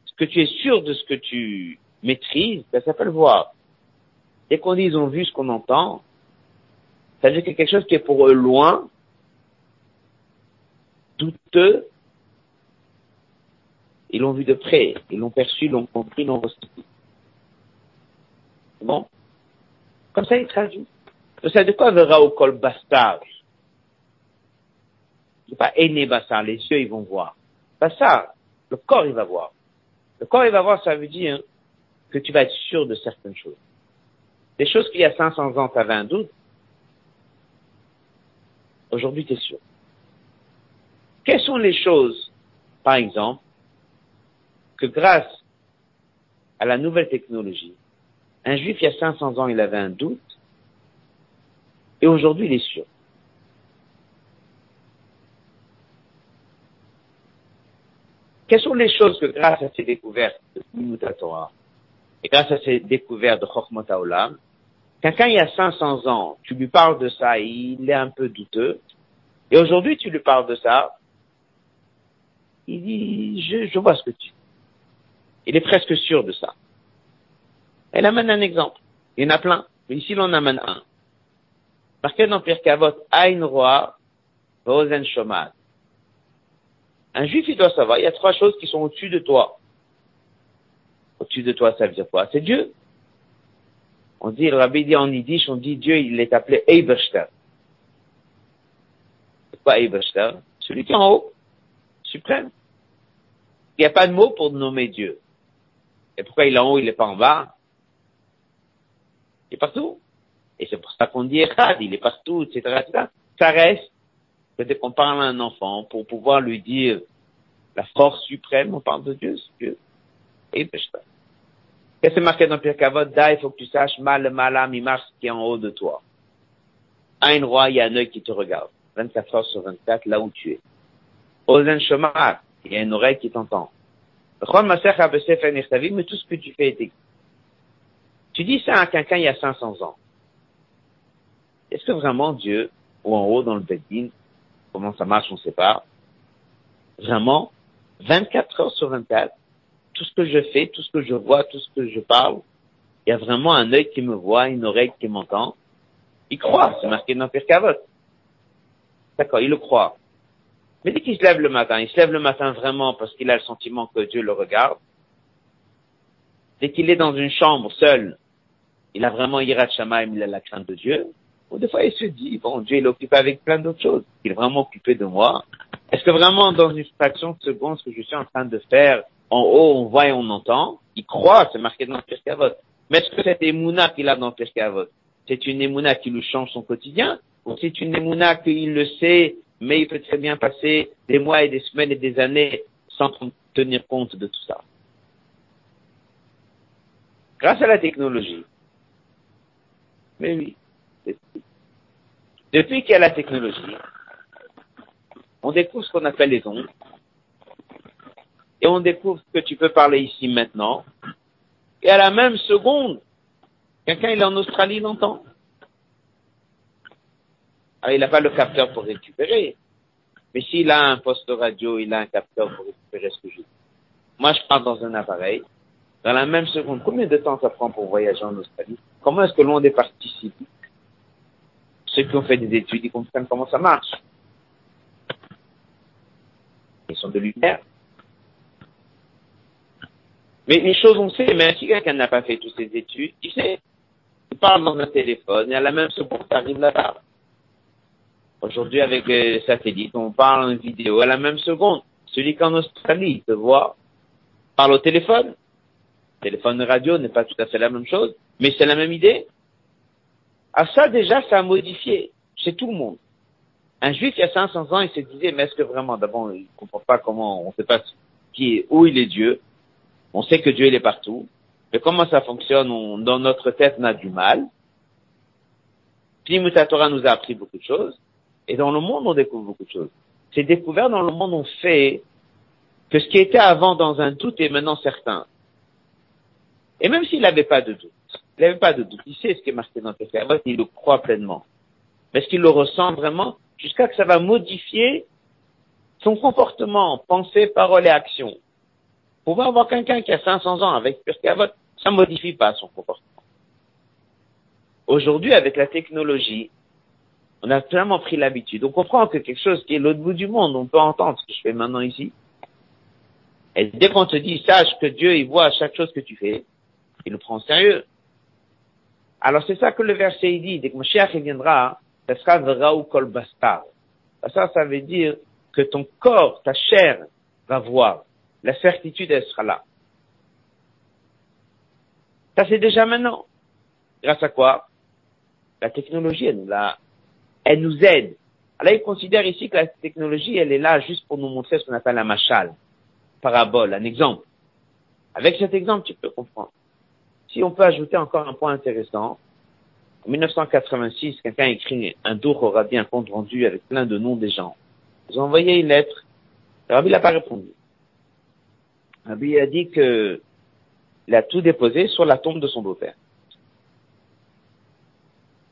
Ce que tu es sûr de ce que tu maîtrises, ça s'appelle voir. Dès qu'on dit ils ont vu ce qu'on entend, ça veut dire que quelque chose qui est pour eux loin, douteux, ils l'ont vu de près, ils l'ont perçu, l'ont compris, l'ont ressenti. Bon. Comme ça, il traduit. Ça de quoi verra au col bastard C'est pas aîné bastard, les yeux, ils vont voir. Ça. Le corps, il va voir. Le corps, il va voir, ça veut dire que tu vas être sûr de certaines choses. Des choses qu'il y a 500 ans, tu avais un doute. Aujourd'hui, tu es sûr. Quelles sont les choses, par exemple, que grâce à la nouvelle technologie, un juif, il y a 500 ans, il avait un doute, et aujourd'hui, il est sûr? Quelles sont les choses que grâce à ces découvertes de Torah et grâce à ces découvertes de Chokhmot Olam, quelqu'un il y a 500 ans, tu lui parles de ça, il est un peu douteux, et aujourd'hui tu lui parles de ça, il dit, je, je vois ce que tu dis. Il est presque sûr de ça. Elle amène un exemple. Il y en a plein. Mais ici, on amène un. Marqué dans Pierre Kavot, Aïn Roi, Rosen Shomad. Un juif, il doit savoir, il y a trois choses qui sont au-dessus de toi. Au-dessus de toi, ça veut dire quoi? C'est Dieu. On dit, le rabbi dit en yiddish, on dit Dieu, il est appelé Eiberster. C'est quoi Eiberster? Celui qui est en haut, suprême. Il n'y a pas de mot pour nommer Dieu. Et pourquoi il est en haut, il n'est pas en bas? Il est partout. Et c'est pour ça qu'on dit Echad, il est partout, etc., Ça reste, dès qu'on parle à un enfant, pour pouvoir lui dire la force suprême, on parle de Dieu, c'est Dieu. Et c'est marqué dans Pierre Kavod? Da, il faut que tu saches, mal, malam, il marche qui est en haut de toi. Un roi, il y a un œil qui te regarde. 24 heures sur 24, là où tu es. Ozen Shomar, il y a une oreille qui t'entend. Mais tout ce que tu fais est tu dis ça à quelqu'un il y a 500 ans. Est-ce que vraiment Dieu, ou en haut dans le Bedin, comment ça marche, on ne sait pas, vraiment, 24 heures sur 24, tout ce que je fais, tout ce que je vois, tout ce que je parle, il y a vraiment un œil qui me voit, une oreille qui m'entend. Il croit, c'est marqué dans Pirkavot. D'accord, il le croit. Mais dès qu'il se lève le matin, il se lève le matin vraiment parce qu'il a le sentiment que Dieu le regarde. Dès qu'il est dans une chambre seul, il a vraiment Yirat Shamaim, il a la crainte de Dieu. Ou des fois, il se dit, bon, Dieu, il est occupé avec plein d'autres choses. Il est vraiment occupé de moi. Est-ce que vraiment, dans une fraction de seconde, ce que je suis en train de faire, en haut, on voit et on entend, il croit, c'est marqué dans Pirkavot. Mais est-ce que cette émouna qu'il a dans Pirkavot, c'est une émouna qui lui change son quotidien, ou c'est une émouna qu'il le sait, mais il peut très bien passer des mois et des semaines et des années sans tenir compte de tout ça? grâce à la technologie. Mais oui, depuis qu'il y a la technologie, on découvre ce qu'on appelle les ondes, et on découvre que tu peux parler ici maintenant, et à la même seconde, quelqu'un il est en Australie, il entend. Alors, il n'a pas le capteur pour récupérer. Mais s'il a un poste radio, il a un capteur pour récupérer ce que je dis. Moi, je pars dans un appareil. Dans la même seconde, combien de temps ça prend pour voyager en Australie? Comment est-ce que monde est parti Ceux qui ont fait des études, ils comprennent comment ça marche. Ils sont de lumière. Mais les choses, on sait, mais si quelqu'un n'a pas fait toutes ces études, il sait. Il parle dans un téléphone et à la même seconde, ça arrive là-bas. Aujourd'hui, avec les satellites, on parle en vidéo à la même seconde. Celui qui en Australie te voit, parle au téléphone. Téléphone radio n'est pas tout à fait la même chose, mais c'est la même idée. À ça, déjà, ça a modifié chez tout le monde. Un juif, il y a 500 ans, il se disait, mais est-ce que vraiment, d'abord, il ne comprend pas comment, on ne sait pas qui est, où il est Dieu? On sait que Dieu, il est partout. Mais comment ça fonctionne? On, dans notre tête, on a du mal. Puis, Torah nous a appris beaucoup de choses. Et dans le monde, on découvre beaucoup de choses. Ces découvertes dans le monde ont fait que ce qui était avant dans un doute est maintenant certain. Et même s'il n'avait pas de doute, il n'avait pas de doute, il sait ce qui est marqué dans le il le croit pleinement. Est-ce qu'il le ressent vraiment jusqu'à que ça va modifier son comportement, pensée, parole et action? Pouvoir avoir quelqu'un qui a 500 ans avec Pirkei ça modifie pas son comportement. Aujourd'hui, avec la technologie, on a tellement pris l'habitude. On comprend que quelque chose qui est l'autre bout du monde, on peut entendre ce que je fais maintenant ici. Et dès qu'on te dit, sache que Dieu, il voit chaque chose que tu fais, il le prend au sérieux. Alors c'est ça que le verset dit, dès que Moshiach viendra, ça sera Vraou Kol Bastar. Ça, ça veut dire que ton corps, ta chair va voir. La certitude, elle sera là. Ça c'est déjà maintenant. Grâce à quoi? La technologie, elle nous l'a elle nous aide. Alors, il considère ici que la technologie, elle est là juste pour nous montrer ce qu'on appelle un machal, parabole, un exemple. Avec cet exemple, tu peux comprendre. Si on peut ajouter encore un point intéressant, en 1986, quelqu'un a écrit un tour au rabbi, un compte rendu avec plein de noms des gens. Ils ont envoyé une lettre. Le rabbi n'a pas répondu. Rabbi a dit que il a tout déposé sur la tombe de son beau-père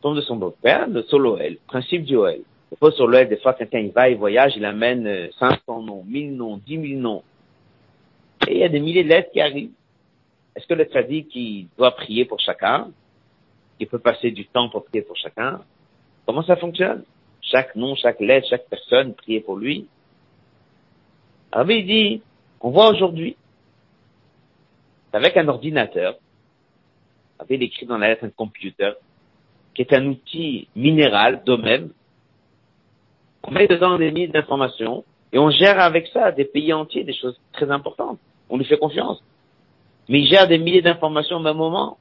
tombe de son beau-père, de Soloel, principe du Oel. Des sur l'Oel, des fois, quelqu'un il va, il voyage, il amène 500 euh, noms, 1000 noms, 10 000 noms. Et il y a des milliers de lettres qui arrivent. Est-ce que le tzaddik, il doit prier pour chacun? Il peut passer du temps pour prier pour chacun? Comment ça fonctionne? Chaque nom, chaque lettre, chaque personne, prier pour lui. Alors, il dit, on voit aujourd'hui, avec un ordinateur, il écrit dans la lettre un computer, qui est un outil minéral d'eux-mêmes. On met dedans des milliers d'informations et on gère avec ça des pays entiers, des choses très importantes. On lui fait confiance. Mais il gère des milliers d'informations au même moment.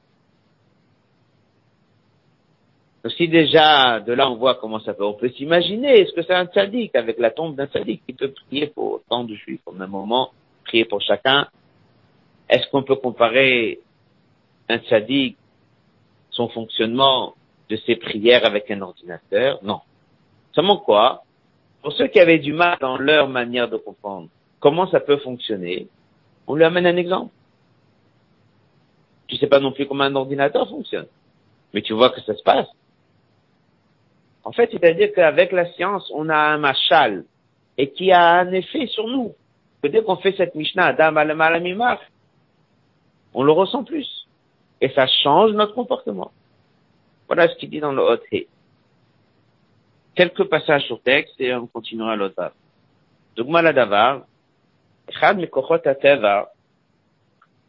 Si déjà, de là, on voit comment ça peut, on peut s'imaginer, est-ce que c'est un tzaddik avec la tombe d'un tzaddik qui peut prier pour autant de juifs au même moment, prier pour chacun? Est-ce qu'on peut comparer un tzaddik, son fonctionnement de ses prières avec un ordinateur? Non. Seulement quoi? Pour ceux qui avaient du mal dans leur manière de comprendre comment ça peut fonctionner, on lui amène un exemple. Tu sais pas non plus comment un ordinateur fonctionne, mais tu vois que ça se passe. En fait, c'est-à-dire qu'avec la science, on a un machal et qui a un effet sur nous Que dès qu'on fait cette Mishnah, Adam al on le ressent plus. Et ça change notre comportement. Voilà ce qu'il dit dans le Hot Quelques passages sur texte et on continuera l'autre bas. דוגמה לדבר, אחד מכוחות הטבע,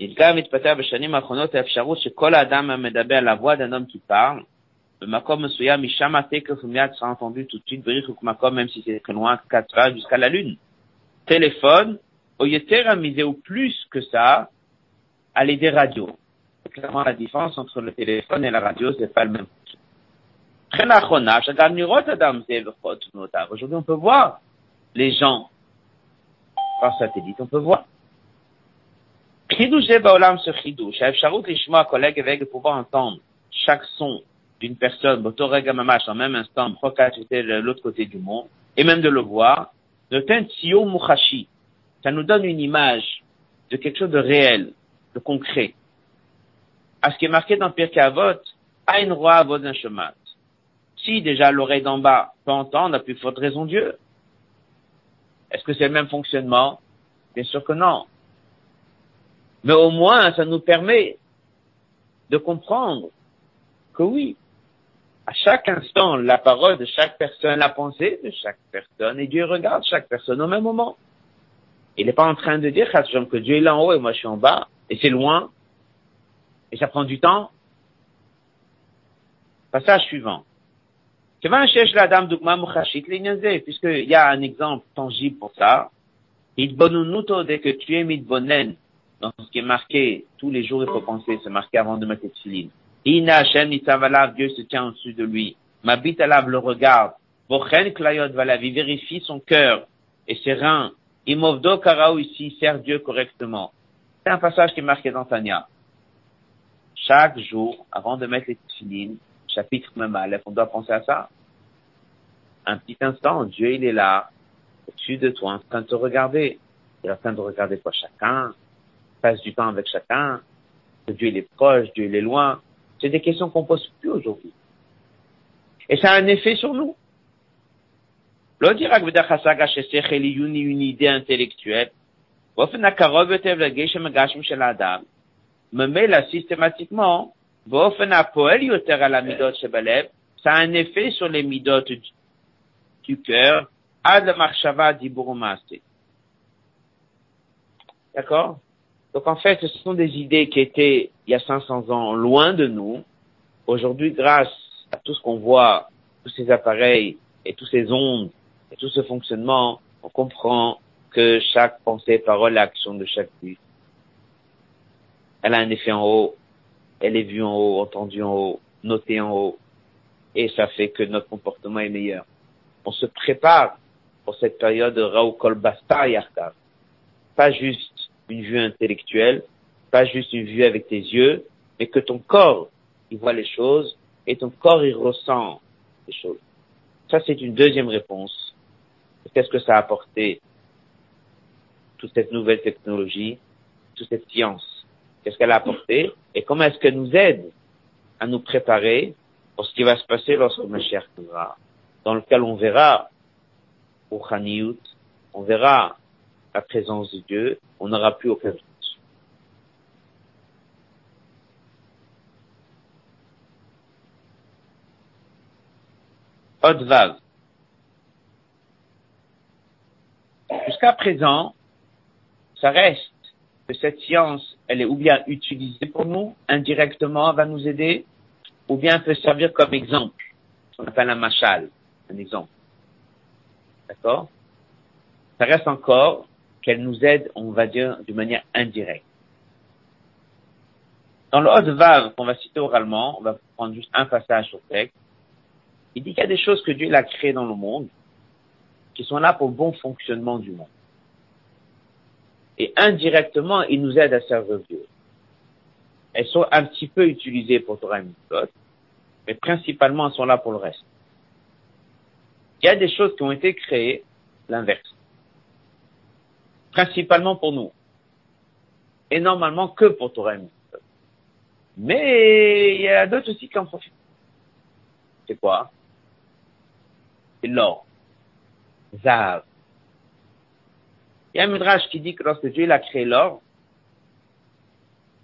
התגלה ומתפתח בשנים האחרונות האפשרות שכל האדם המדבר, la voix d'un homme qui parle, במקום מסוים, משם התקף ומיד sera entendu tout de suite, בריך ומקום, même si c'est très loin, quatre jusqu'à la lune. téléphone, au Yeter misé ou plus que ça, à l'aider radio. Clairement, la différence entre le téléphone et la radio, c'est pas le même. Aujourd'hui, on peut voir les gens par satellite, on peut voir. de pouvoir entendre chaque son d'une personne, en même instant, de l'autre côté du monde, et même de le voir, Noten Tio Muhashi. Ça nous donne une image de quelque chose de réel, de concret. À ce qui est marqué dans Pirkei Avot, Ain Roi Avot chemin Si déjà l'oreille d'en bas peut entendre, à plus forte raison Dieu. Est-ce que c'est le même fonctionnement? Bien sûr que non. Mais au moins, ça nous permet de comprendre que oui, à chaque instant, la parole de chaque personne, la pensée de chaque personne, et Dieu regarde chaque personne au même moment. Il n'est pas en train de dire que Dieu est là en haut et moi je suis en bas, et c'est loin, et ça prend du temps. Passage suivant. Puisqu'il y a un exemple tangible pour ça, dès que tu es dans ce qui est marqué, tous les jours il faut penser, c'est marqué avant de mettre les. Ina Hashem Dieu se tient au-dessus de lui. Mabit Alav le regarde. Bochen Klayot Valav, il vérifie son cœur et ses reins. Imovdo Karaou ici sert Dieu correctement. C'est un passage qui est marqué dans Tanya. Chaque jour, avant de mettre les filines, chapitre même on doit penser à ça. Un petit instant, Dieu il est là, au-dessus de toi, en train de te regarder. Il est en train de regarder quoi? Chacun, passe du temps avec chacun, Dieu il est proche, Dieu il est loin. C'est des questions qu'on pose plus aujourd'hui. Et ça a un effet sur nous. לא רק בדרך השגה ששכל עיון היא une idée intellectuelle, באופן הקרוב יותר לגשם הגשם של האדם, ממילא systématiquement, באופן הפועל יותר על המידות שבלב, ça a un effet sur les midot du cœur, עד למחשבה, דיבור ומעשה. D'accord Donc en fait, ce sont des idées qui étaient il y a 500 ans loin de nous. Aujourd'hui, grâce à tout ce qu'on voit, tous ces appareils et tous ces ondes et tout ce fonctionnement, on comprend que chaque pensée, parole action de chaque vie, elle a un effet en haut, elle est vue en haut, entendue en haut, notée en haut, et ça fait que notre comportement est meilleur. On se prépare pour cette période de Raoukol Basta. Pas juste une vue intellectuelle, pas juste une vue avec tes yeux, mais que ton corps, il voit les choses et ton corps, il ressent les choses. Ça, c'est une deuxième réponse. Qu'est-ce que ça a apporté, toute cette nouvelle technologie, toute cette science? Qu'est-ce qu'elle a apporté et comment est-ce qu'elle nous aide à nous préparer pour ce qui va se passer lorsque Mashiach viendra, dans lequel on verra au Chaniyut, on verra la présence de Dieu, on n'aura plus aucun doute. Vav. Jusqu'à présent, ça reste que cette science, elle est ou bien utilisée pour nous, indirectement, va nous aider, ou bien peut servir comme exemple. On appelle un machal, un exemple. D'accord? Ça reste encore qu'elle nous aide, on va dire, d'une manière indirecte. Dans le Hod Vav qu'on va citer oralement, on va prendre juste un passage sur texte, il dit qu'il y a des choses que Dieu a créées dans le monde qui sont là pour le bon fonctionnement du monde. Et indirectement, il nous aide à servir Dieu. Elles sont un petit peu utilisées pour Torah Mitzvot, mais principalement elles sont là pour le reste. Il y a des choses qui ont été créées l'inverse principalement pour nous. Et normalement que pour Torah Mais il y a d'autres aussi qui en profitent. C'est quoi? C'est l'or. Zav. Il y a un midrash qui dit que lorsque Dieu a créé l'or,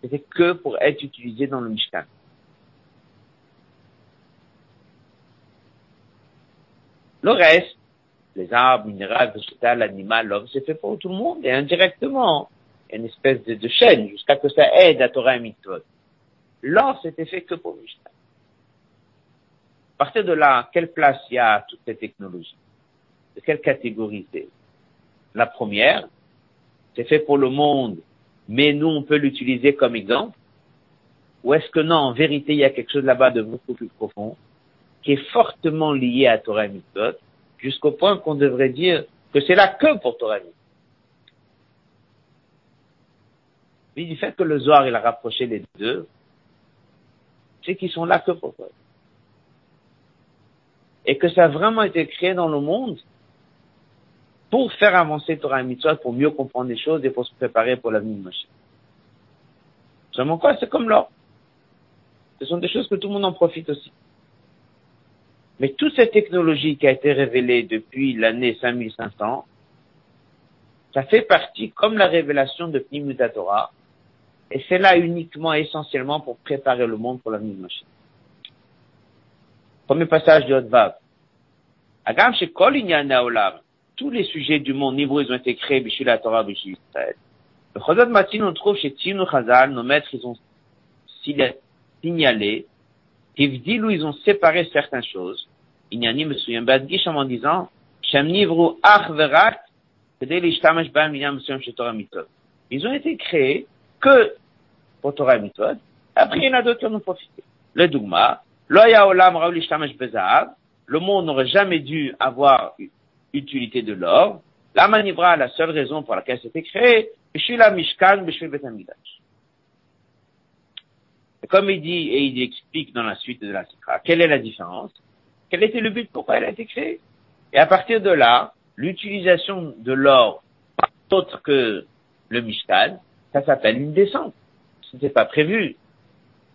c'était que pour être utilisé dans le Mishkan. Le reste, les arbres, minéraux, végétal, l'animal, l'homme, c'est fait pour tout le monde et indirectement. Une espèce de, chaîne jusqu'à que ça aide à Torah et Mitzvot. L'or, c'était fait que pour Mishnah. À partir de là, quelle place y a à toutes ces technologies? De quelle catégorie c'est? La première, c'est fait pour le monde, mais nous, on peut l'utiliser comme exemple. Ou est-ce que non, en vérité, il y a quelque chose là-bas de beaucoup plus profond, qui est fortement lié à Torah et Mitzvot, jusqu'au point qu'on devrait dire que c'est là que pour Torah. Mais du fait que le Zohar, il a rapproché les deux, c'est qu'ils sont là que pour toi. Et que ça a vraiment été créé dans le monde pour faire avancer Torah et pour mieux comprendre les choses et pour se préparer pour l'avenir de Moshe. Seulement quoi? C'est comme l'or. Ce sont des choses que tout le monde en profite aussi. Mais toute cette technologie qui a été révélée depuis l'année 5500, ça fait partie, comme la révélation de Pnimuta Torah, et c'est là uniquement, essentiellement, pour préparer le monde pour la mise machine. Premier passage de Hotvav. Agam Shekol Olam. Tous les sujets du monde niveau, ils ont été créés, Bishul la Torah, Bishul Israël. Le Chodot Matin, on trouve chez Tzinu Chazal, nos maîtres, ils ont signalé, où ils ont séparé certaines choses. Inyani me souvient Badgish en disant, Shem Nivru Ach Verak, ils ont été créés que pour Torah Mitzvot. Après, il y en a d'autres qui en ont profité. Le Dougma, le monde n'aurait jamais dû avoir utilité de l'or. La manivra, la seule raison pour laquelle c'était créé, Mishkan, comme il dit et il explique dans la suite de la Sikra, quelle est la différence? Quel était le but? Pourquoi elle a été créée? Et à partir de là, l'utilisation de l'or autre que le Mishkan, ça s'appelle une descente. Ce n'était pas prévu.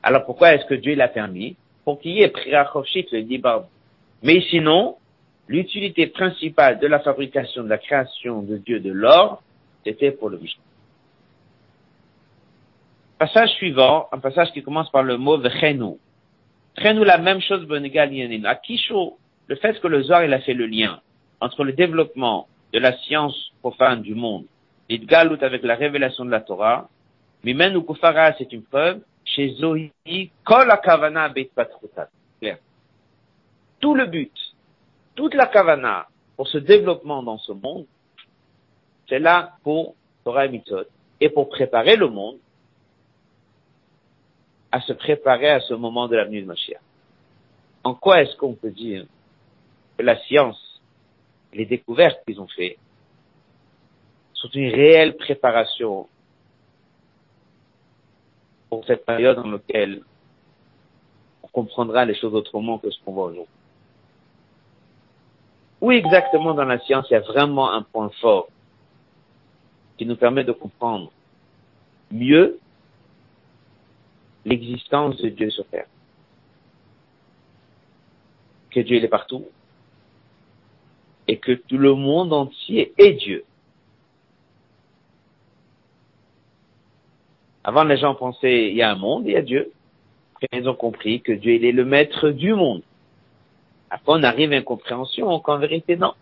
Alors pourquoi est-ce que Dieu l'a permis? Pour qu'il y ait Prirachofshit, le Dibar. Mais sinon, l'utilité principale de la fabrication, de la création de Dieu de l'or, c'était pour le Mishkan. Passage suivant, un passage qui commence par le mot Vechenu. Vechenu, la même chose, Benegal Yanin. À Kisho, le fait que le Zohar, il a fait le lien entre le développement de la science profane du monde, l'idgalut avec la révélation de la Torah, Mimen ou Kufara, c'est une preuve, chez Zohi, kol kavana bet Clair. Tout le but, toute la kavana pour ce développement dans ce monde, c'est là pour Torah et Mitzot, et pour préparer le monde à se préparer à ce moment de l'avenue de Mashiach. En quoi est-ce qu'on peut dire que la science les découvertes qu'ils ont fait sont une réelle préparation pour cette période dans laquelle on comprendra les choses autrement que ce qu'on voit aujourd'hui? Où exactement dans la science il y a vraiment un point fort qui nous permet de comprendre mieux l'existence de Dieu sur Terre. Que Dieu est partout, et que tout le monde entier est Dieu. Avant, les gens pensaient, il y a un monde, il y a Dieu. Après, ils ont compris que Dieu, il est le maître du monde. Après, on arrive à une compréhension qu'en vérité, non.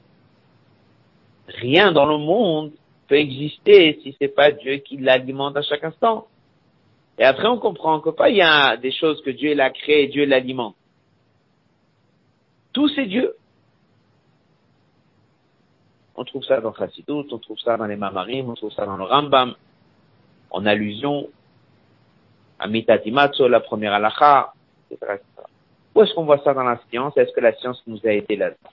Rien dans le monde peut exister si c'est pas Dieu qui l'alimente à chaque instant. Et après, on comprend que pas il y a des choses que Dieu l'a créées Dieu l'alimente. Tout c'est Dieu. On trouve ça dans Chassidut, on trouve ça dans les Mamarim, on trouve ça dans le Rambam, en allusion à Mitatimatsu, la première halakha, etc., Où est-ce qu'on voit ça dans la science? Est-ce que la science nous a aidé là-dedans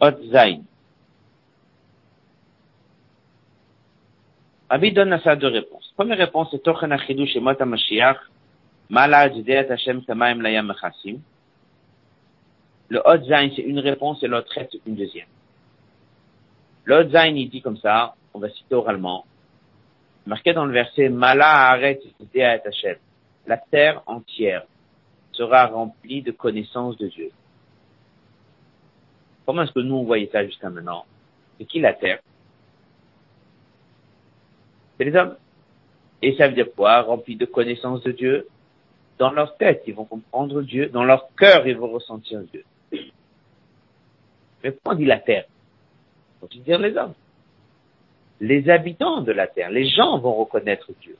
Hot Zain. Rabbi donne ça deux réponses. Première réponse, c'est Tochen Achidush et Mot HaMashiach, Mala Jideat Hashem Layam Mechasim. Le Hot c'est une réponse et l'autre c'est une deuxième. Le Hot il dit comme ça, on va citer oralement, marqué dans le verset, Mala arrête Hashem. La terre entière sera remplie de connaissances de Dieu. Comment est-ce que nous on voyait ça jusqu'à maintenant? C'est qui la terre? C'est les hommes. Et ça veut dire quoi Remplis de connaissances de Dieu Dans leur tête, ils vont comprendre Dieu. Dans leur cœur, ils vont ressentir Dieu. Mais pourquoi on dit la terre Faut dire les hommes. Les habitants de la terre, les gens vont reconnaître Dieu.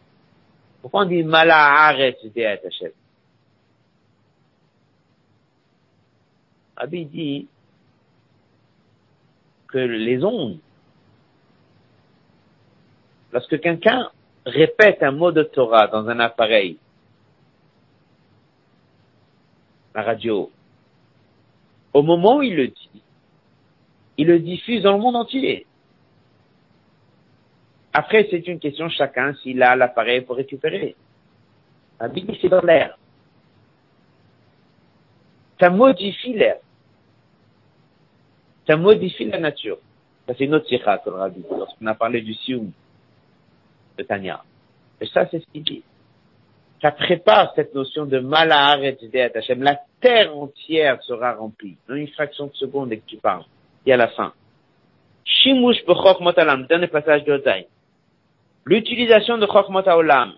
Pourquoi on dit Malaaret Hashem Abi dit que les ondes, lorsque quelqu'un répète un mot de Torah dans un appareil, la radio, au moment où il le dit, il le diffuse dans le monde entier. Après, c'est une question chacun s'il a l'appareil pour récupérer. Un bini, c'est dans l'air. Ça modifie l'air. Ça modifie la nature. Ça, c'est une autre sikha que le lorsqu'on a parlé du sioum de Tanya. Et ça, c'est ce qu'il dit. Ça prépare cette notion de malahar et Hashem. La terre entière sera remplie. Dans une fraction de seconde et que tu parles. Et à la fin. Shimush b'chokhmot alam. Dernier passage de Ozaï. L'utilisation de chokhmot olam,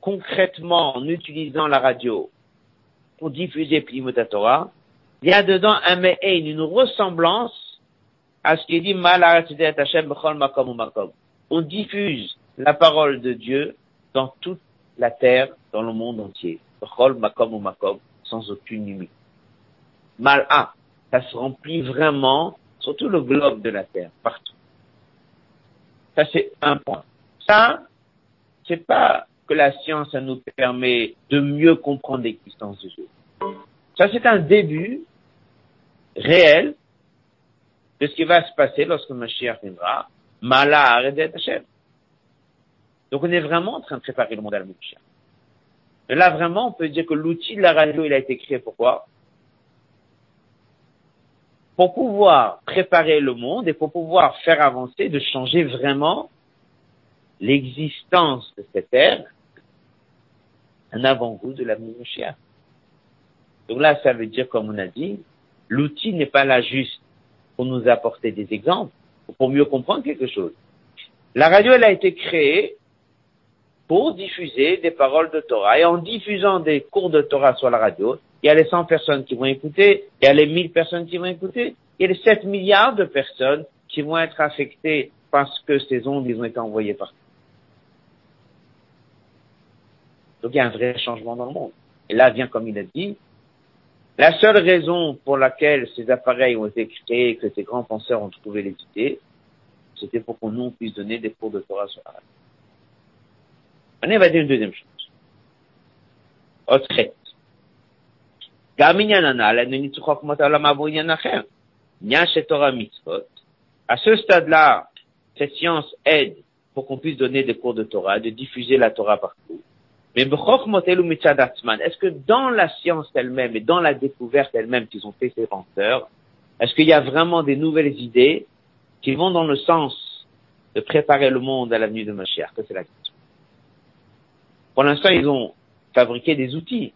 concrètement en utilisant la radio pour diffuser Plimut Torah, il y a dedans un me'ein, une ressemblance à ce qui est dit malahar et Hashem b'chol makom ou makom. On diffuse la parole de Dieu dans toute la terre, dans le monde entier. Chol, makom ou makom, sans aucune limite. Mal'a, ça se remplit vraiment sur tout le globe de la terre, partout. Ça, c'est un point. Ça, c'est pas que la science, ça nous permet de mieux comprendre l'existence de Dieu. Ça, c'est un début réel de ce qui va se passer lorsque Mashiach viendra. Mala Hashem. Donc on est vraiment en train de préparer le monde à la Et là vraiment, on peut dire que l'outil de la radio, il a été créé pourquoi Pour pouvoir préparer le monde et pour pouvoir faire avancer, de changer vraiment l'existence de cette ère, un avant-goût de la Mouchia. Donc là, ça veut dire, comme on a dit, l'outil n'est pas là juste pour nous apporter des exemples, pour mieux comprendre quelque chose. La radio, elle a été créée pour diffuser des paroles de Torah. Et en diffusant des cours de Torah sur la radio, il y a les 100 personnes qui vont écouter, il y a les 1000 personnes qui vont écouter, il y a les 7 milliards de personnes qui vont être affectées parce que ces ondes, ils ont été envoyées partout. Donc il y a un vrai changement dans le monde. Et là vient, comme il a dit, la seule raison pour laquelle ces appareils ont été créés, que ces grands penseurs ont trouvé les idées, c'était pour qu'on nous puisse donner des cours de Torah sur la radio. On va dire une deuxième chose. Autre À ce stade-là, cette science aide pour qu'on puisse donner des cours de Torah, de diffuser la Torah partout. Mais est-ce que dans la science elle-même et dans la découverte elle-même qu'ils ont fait ces penseurs, est-ce qu'il y a vraiment des nouvelles idées qui vont dans le sens de préparer le monde à l'avenue de Mashiach? Que la. Pour l'instant, ils ont fabriqué des outils.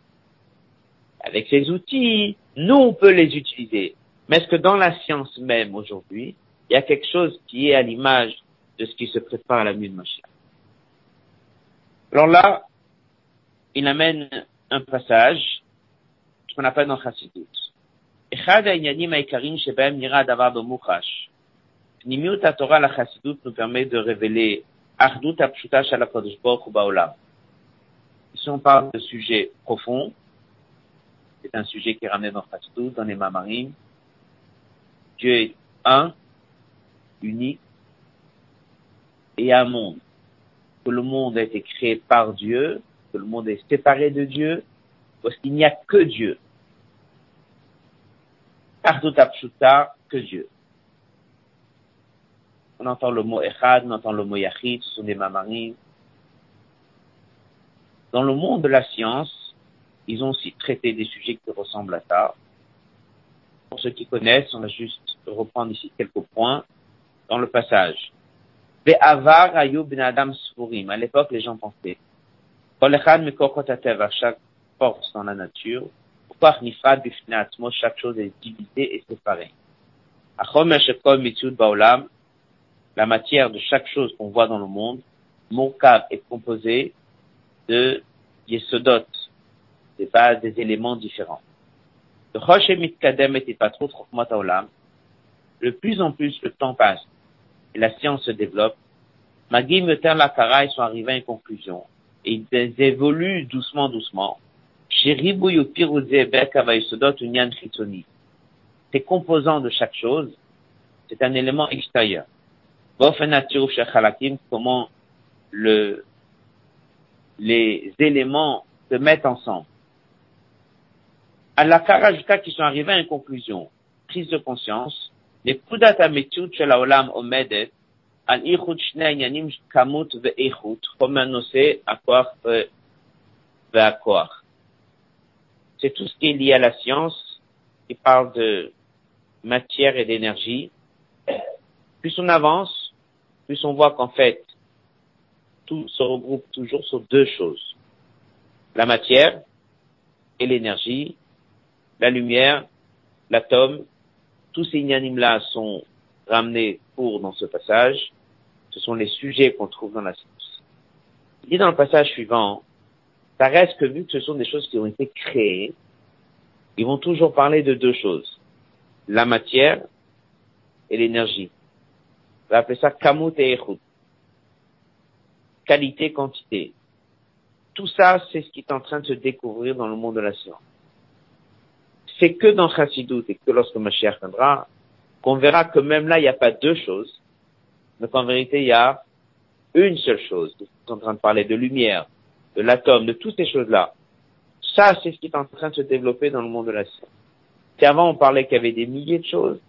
Avec ces outils, nous, on peut les utiliser. Mais est-ce que dans la science même aujourd'hui, il y a quelque chose qui est à l'image de ce qui se prépare à la nuit de Mashiach Alors là, il amène un passage qu'on appelle dans Chassidut. אחד העניינים העיקריים שבהם נראה הדבר במוחש. פנימיות התורה לחסידות nous permet de révéler אחדות הפשוטה של הקדוש ברוך הוא בעולם. si on parle de sujet profond, c'est un sujet qui est ramené dans Chassidut, dans les Mamarim. Dieu est un, unique, et un monde. Que le monde a été créé par Dieu, que le monde est séparé de Dieu, parce qu'il n'y a que Dieu. Apshuta, que Dieu. On entend le mot Echad, on entend le mot Yachid, ce sont des Mamarim. Dans le monde de la science, ils ont aussi traité des sujets qui ressemblent à ça. Pour ceux qui connaissent, on va juste reprendre ici quelques points dans le passage. Ve'avar ben adam À l'époque, les gens pensaient. chaque force dans la nature. chaque chose est divisée et séparée. La matière de chaque chose qu'on voit dans le monde, Mokav est composée de Yesodot, des bases, des éléments différents. Le plus en plus le temps passe et la science se développe, Magim et Lakara, ils sont arrivés à une conclusion. Et ils évoluent doucement, doucement. Ces composants de chaque chose, c'est un élément extérieur. Comment le les éléments se mettent ensemble. À la Karajika qui sont arrivés à une conclusion, prise de conscience, les shel haolam omedet al ichut yanim kamut ve'ichut, comme un akor euh, ve'akor. C'est tout ce qui est lié à la science, qui parle de matière et d'énergie. Plus on avance, plus on voit qu'en fait, tout se regroupe toujours sur deux choses. La matière et l'énergie, la lumière, l'atome, tous ces inanimes-là sont ramenés pour dans ce passage. Ce sont les sujets qu'on trouve dans la science. Il dit dans le passage suivant, ça reste que vu que ce sont des choses qui ont été créées, ils vont toujours parler de deux choses. La matière et l'énergie. On va appeler ça kamut et echut. Qualité, quantité. Tout ça, c'est ce qui est en train de se découvrir dans le monde de la science. C'est que dans Chassidut et que lorsque Mashiach viendra, qu'on verra que même là, il n'y a pas deux choses, mais qu'en vérité, il y a une seule chose. On est en train de parler de lumière, de l'atome, de toutes ces choses-là. Ça, c'est ce qui est en train de se développer dans le monde de la science. Avant on parlait qu'il y avait des milliers de choses,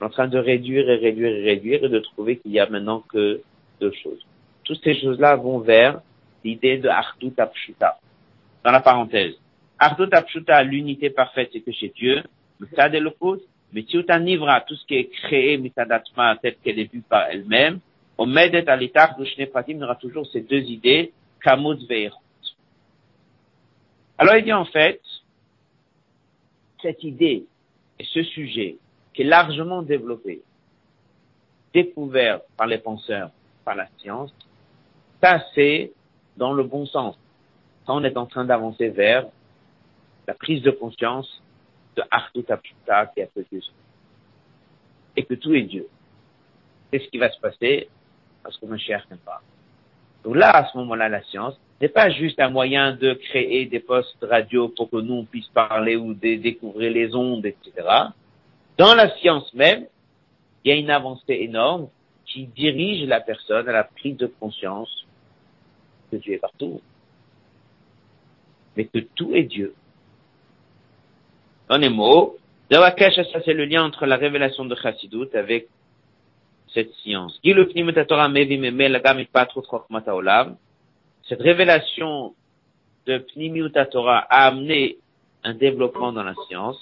on est en train de réduire et réduire et réduire et de trouver qu'il y a maintenant que deux choses. Toutes ces choses-là vont vers l'idée de Artut Apshuta. Dans la parenthèse. Artut Apshuta, l'unité parfaite, c'est que chez Dieu, Mitzad Elokut, Mitziut Nivra, tout ce qui est créé, Mitzadatma, tel qu'elle est vue par elle-même, Omedet Alitar, Dushne Pratim, il y aura toujours ces deux idées, Kamut Veirut. Alors il dit en fait, cette idée et ce sujet qui est largement développé, découvert par les penseurs, par la science, ça c'est dans le bon sens. Ça, on est en train d'avancer vers la prise de conscience de Artut Apshuta qui a fait Dieu. Et que tout est Dieu. C'est ce qui va se passer? Parce que cher n'est pas. Donc là, à ce moment-là, la science n'est pas juste un moyen de créer des postes radio pour que nous on puisse parler ou de découvrir les ondes, etc. Dans la science même, il y a une avancée énorme qui dirige la personne à la prise de conscience que Dieu est partout, mais que tout est Dieu. Dans les mots, ça c'est le lien entre la révélation de Chassidut avec cette science. Cette révélation de Pnimiut Torah a amené un développement dans la science.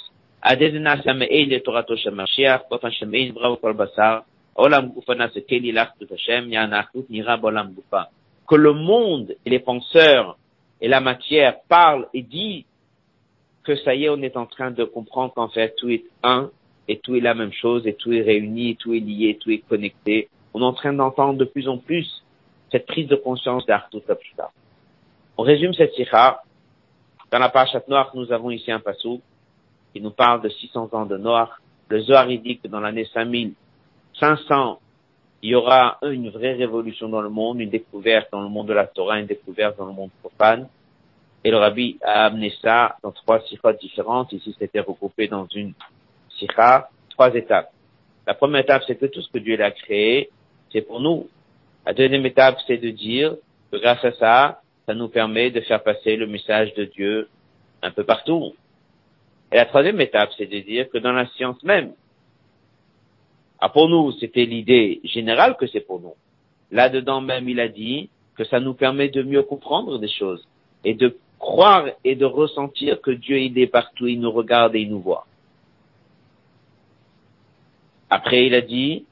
Que le monde et les penseurs et la matière parlent et disent que ça y est, on est en train de comprendre qu'en fait tout est un et tout est la même chose et tout est réuni, tout est lié, tout est connecté. On est en train d'entendre de plus en plus cette prise de conscience d'Artout Kapshuta. On résume cette sikha. Dans la Parashat Noach, nous avons ici un passou qui nous parle de 600 ans de Noach. Le Zohar dit que dans l'année 5500, il y aura une vraie révolution dans le monde, une découverte dans le monde de la Torah, une découverte dans le monde profane. Et le Rabbi a amené ça dans trois sikhas différentes. Ici, c'était regroupé dans une sikha, trois étapes. La première étape, c'est que tout ce que Dieu a créé, c'est pour nous. La deuxième étape, c'est de dire que grâce à ça, ça nous permet de faire passer le message de Dieu un peu partout. Et la troisième étape, c'est de dire que dans la science même, ah, pour nous, c'était l'idée générale que c'est pour nous. Là-dedans même, il a dit que ça nous permet de mieux comprendre des choses et de croire et de ressentir que Dieu il est partout, il nous regarde et il nous voit. Après, il a dit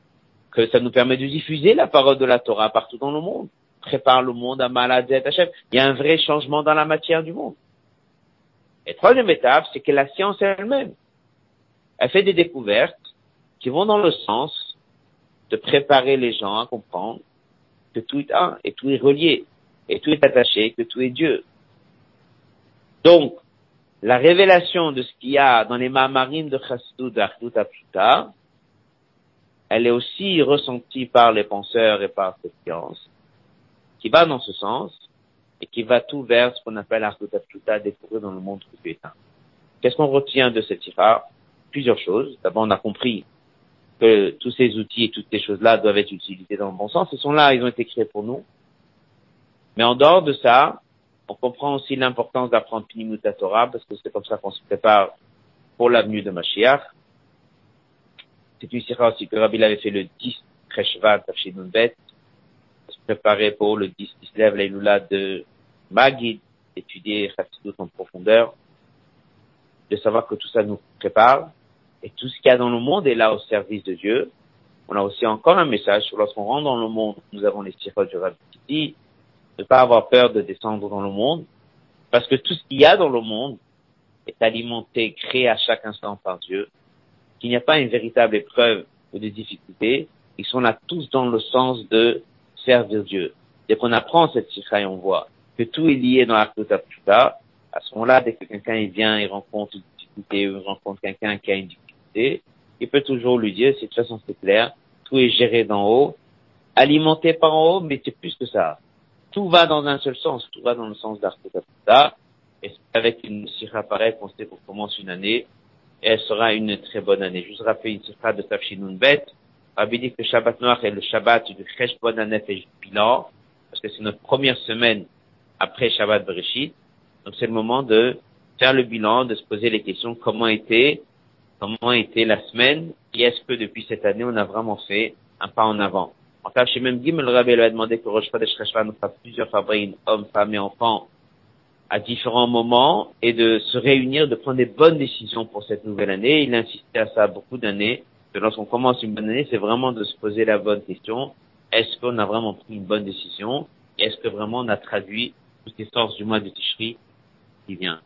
que ça nous permet de diffuser la parole de la Torah partout dans le monde. Prépare le monde à Maladzet Hachem. Il y a un vrai changement dans la matière du monde. Et troisième étape, c'est que la science elle-même, elle fait des découvertes qui vont dans le sens de préparer les gens à comprendre que tout est un, et tout est relié, et tout est attaché, que tout est Dieu. Donc, la révélation de ce qu'il y a dans les marines de Chassidut d'Achdut Apshuta, elle est aussi ressentie par les penseurs et par cette science, qui va dans ce sens et qui va tout vers ce qu'on appelle à découvrir dans le monde tibétain. Qu'est-ce qu'on retient de cette ira Plusieurs choses. D'abord, on a compris que tous ces outils et toutes ces choses-là doivent être utilisés dans le bon sens. Ils sont là, ils ont été créés pour nous. Mais en dehors de ça, on comprend aussi l'importance d'apprendre Pnimut Torah, parce que c'est comme ça qu'on se prépare pour l'avenue de Mashiach. C'est une sira aussi que Rabbi avait fait le 10 Kreshvat chez Bet. préparer pour le 10 lève l'Aïloula de Magid, étudier Chassidut en profondeur, de savoir que tout ça nous prépare, et tout ce qu'il y a dans le monde est là au service de Dieu. On a aussi encore un message lorsqu'on rentre dans le monde, nous avons les sirops du Rabbi qui dit de ne pas avoir peur de descendre dans le monde, parce que tout ce qu'il y a dans le monde est alimenté, créé à chaque instant par Dieu, qu'il n'y a pas une véritable épreuve ou des difficultés, ils sont là tous dans le sens de servir Dieu. Dès qu'on apprend cette sikha et on voit que tout est lié dans la Pshuta, à ce moment-là, dès que quelqu'un vient, il rencontre une difficulté ou il rencontre quelqu'un qui a une difficulté, il peut toujours lui dire, c'est de toute façon c'est clair, tout est géré d'en haut, alimenté par en haut, mais c'est plus que ça. Tout va dans un seul sens, tout va dans le sens d'Arkutapta, et avec une sikha pareille, on sait qu'on commence une année, et elle sera une très bonne année. Je vous rappelle une sikha de Tafshinun Bet, Rabbi dit que le Shabbat Noir est le Shabbat du Chesh Bonanef et bilan, parce que c'est notre première semaine après Shabbat Bereshit. Donc c'est le moment de faire le bilan, de se poser les questions comment était, comment était la semaine, et est-ce que depuis cette année on a vraiment fait un pas en avant? En fait, chez même Gimel lui a demandé que Rosh Chodesh nous fasse plusieurs fabriques, hommes, femmes et enfants, à différents moments, et de se réunir, de prendre des bonnes décisions pour cette nouvelle année. Il a insisté à ça beaucoup d'années lorsqu'on commence une bonne année, c'est vraiment de se poser la bonne question. Est-ce qu'on a vraiment pris une bonne décision? Est-ce que vraiment on a traduit toutes les sens du mois de Tishri qui vient?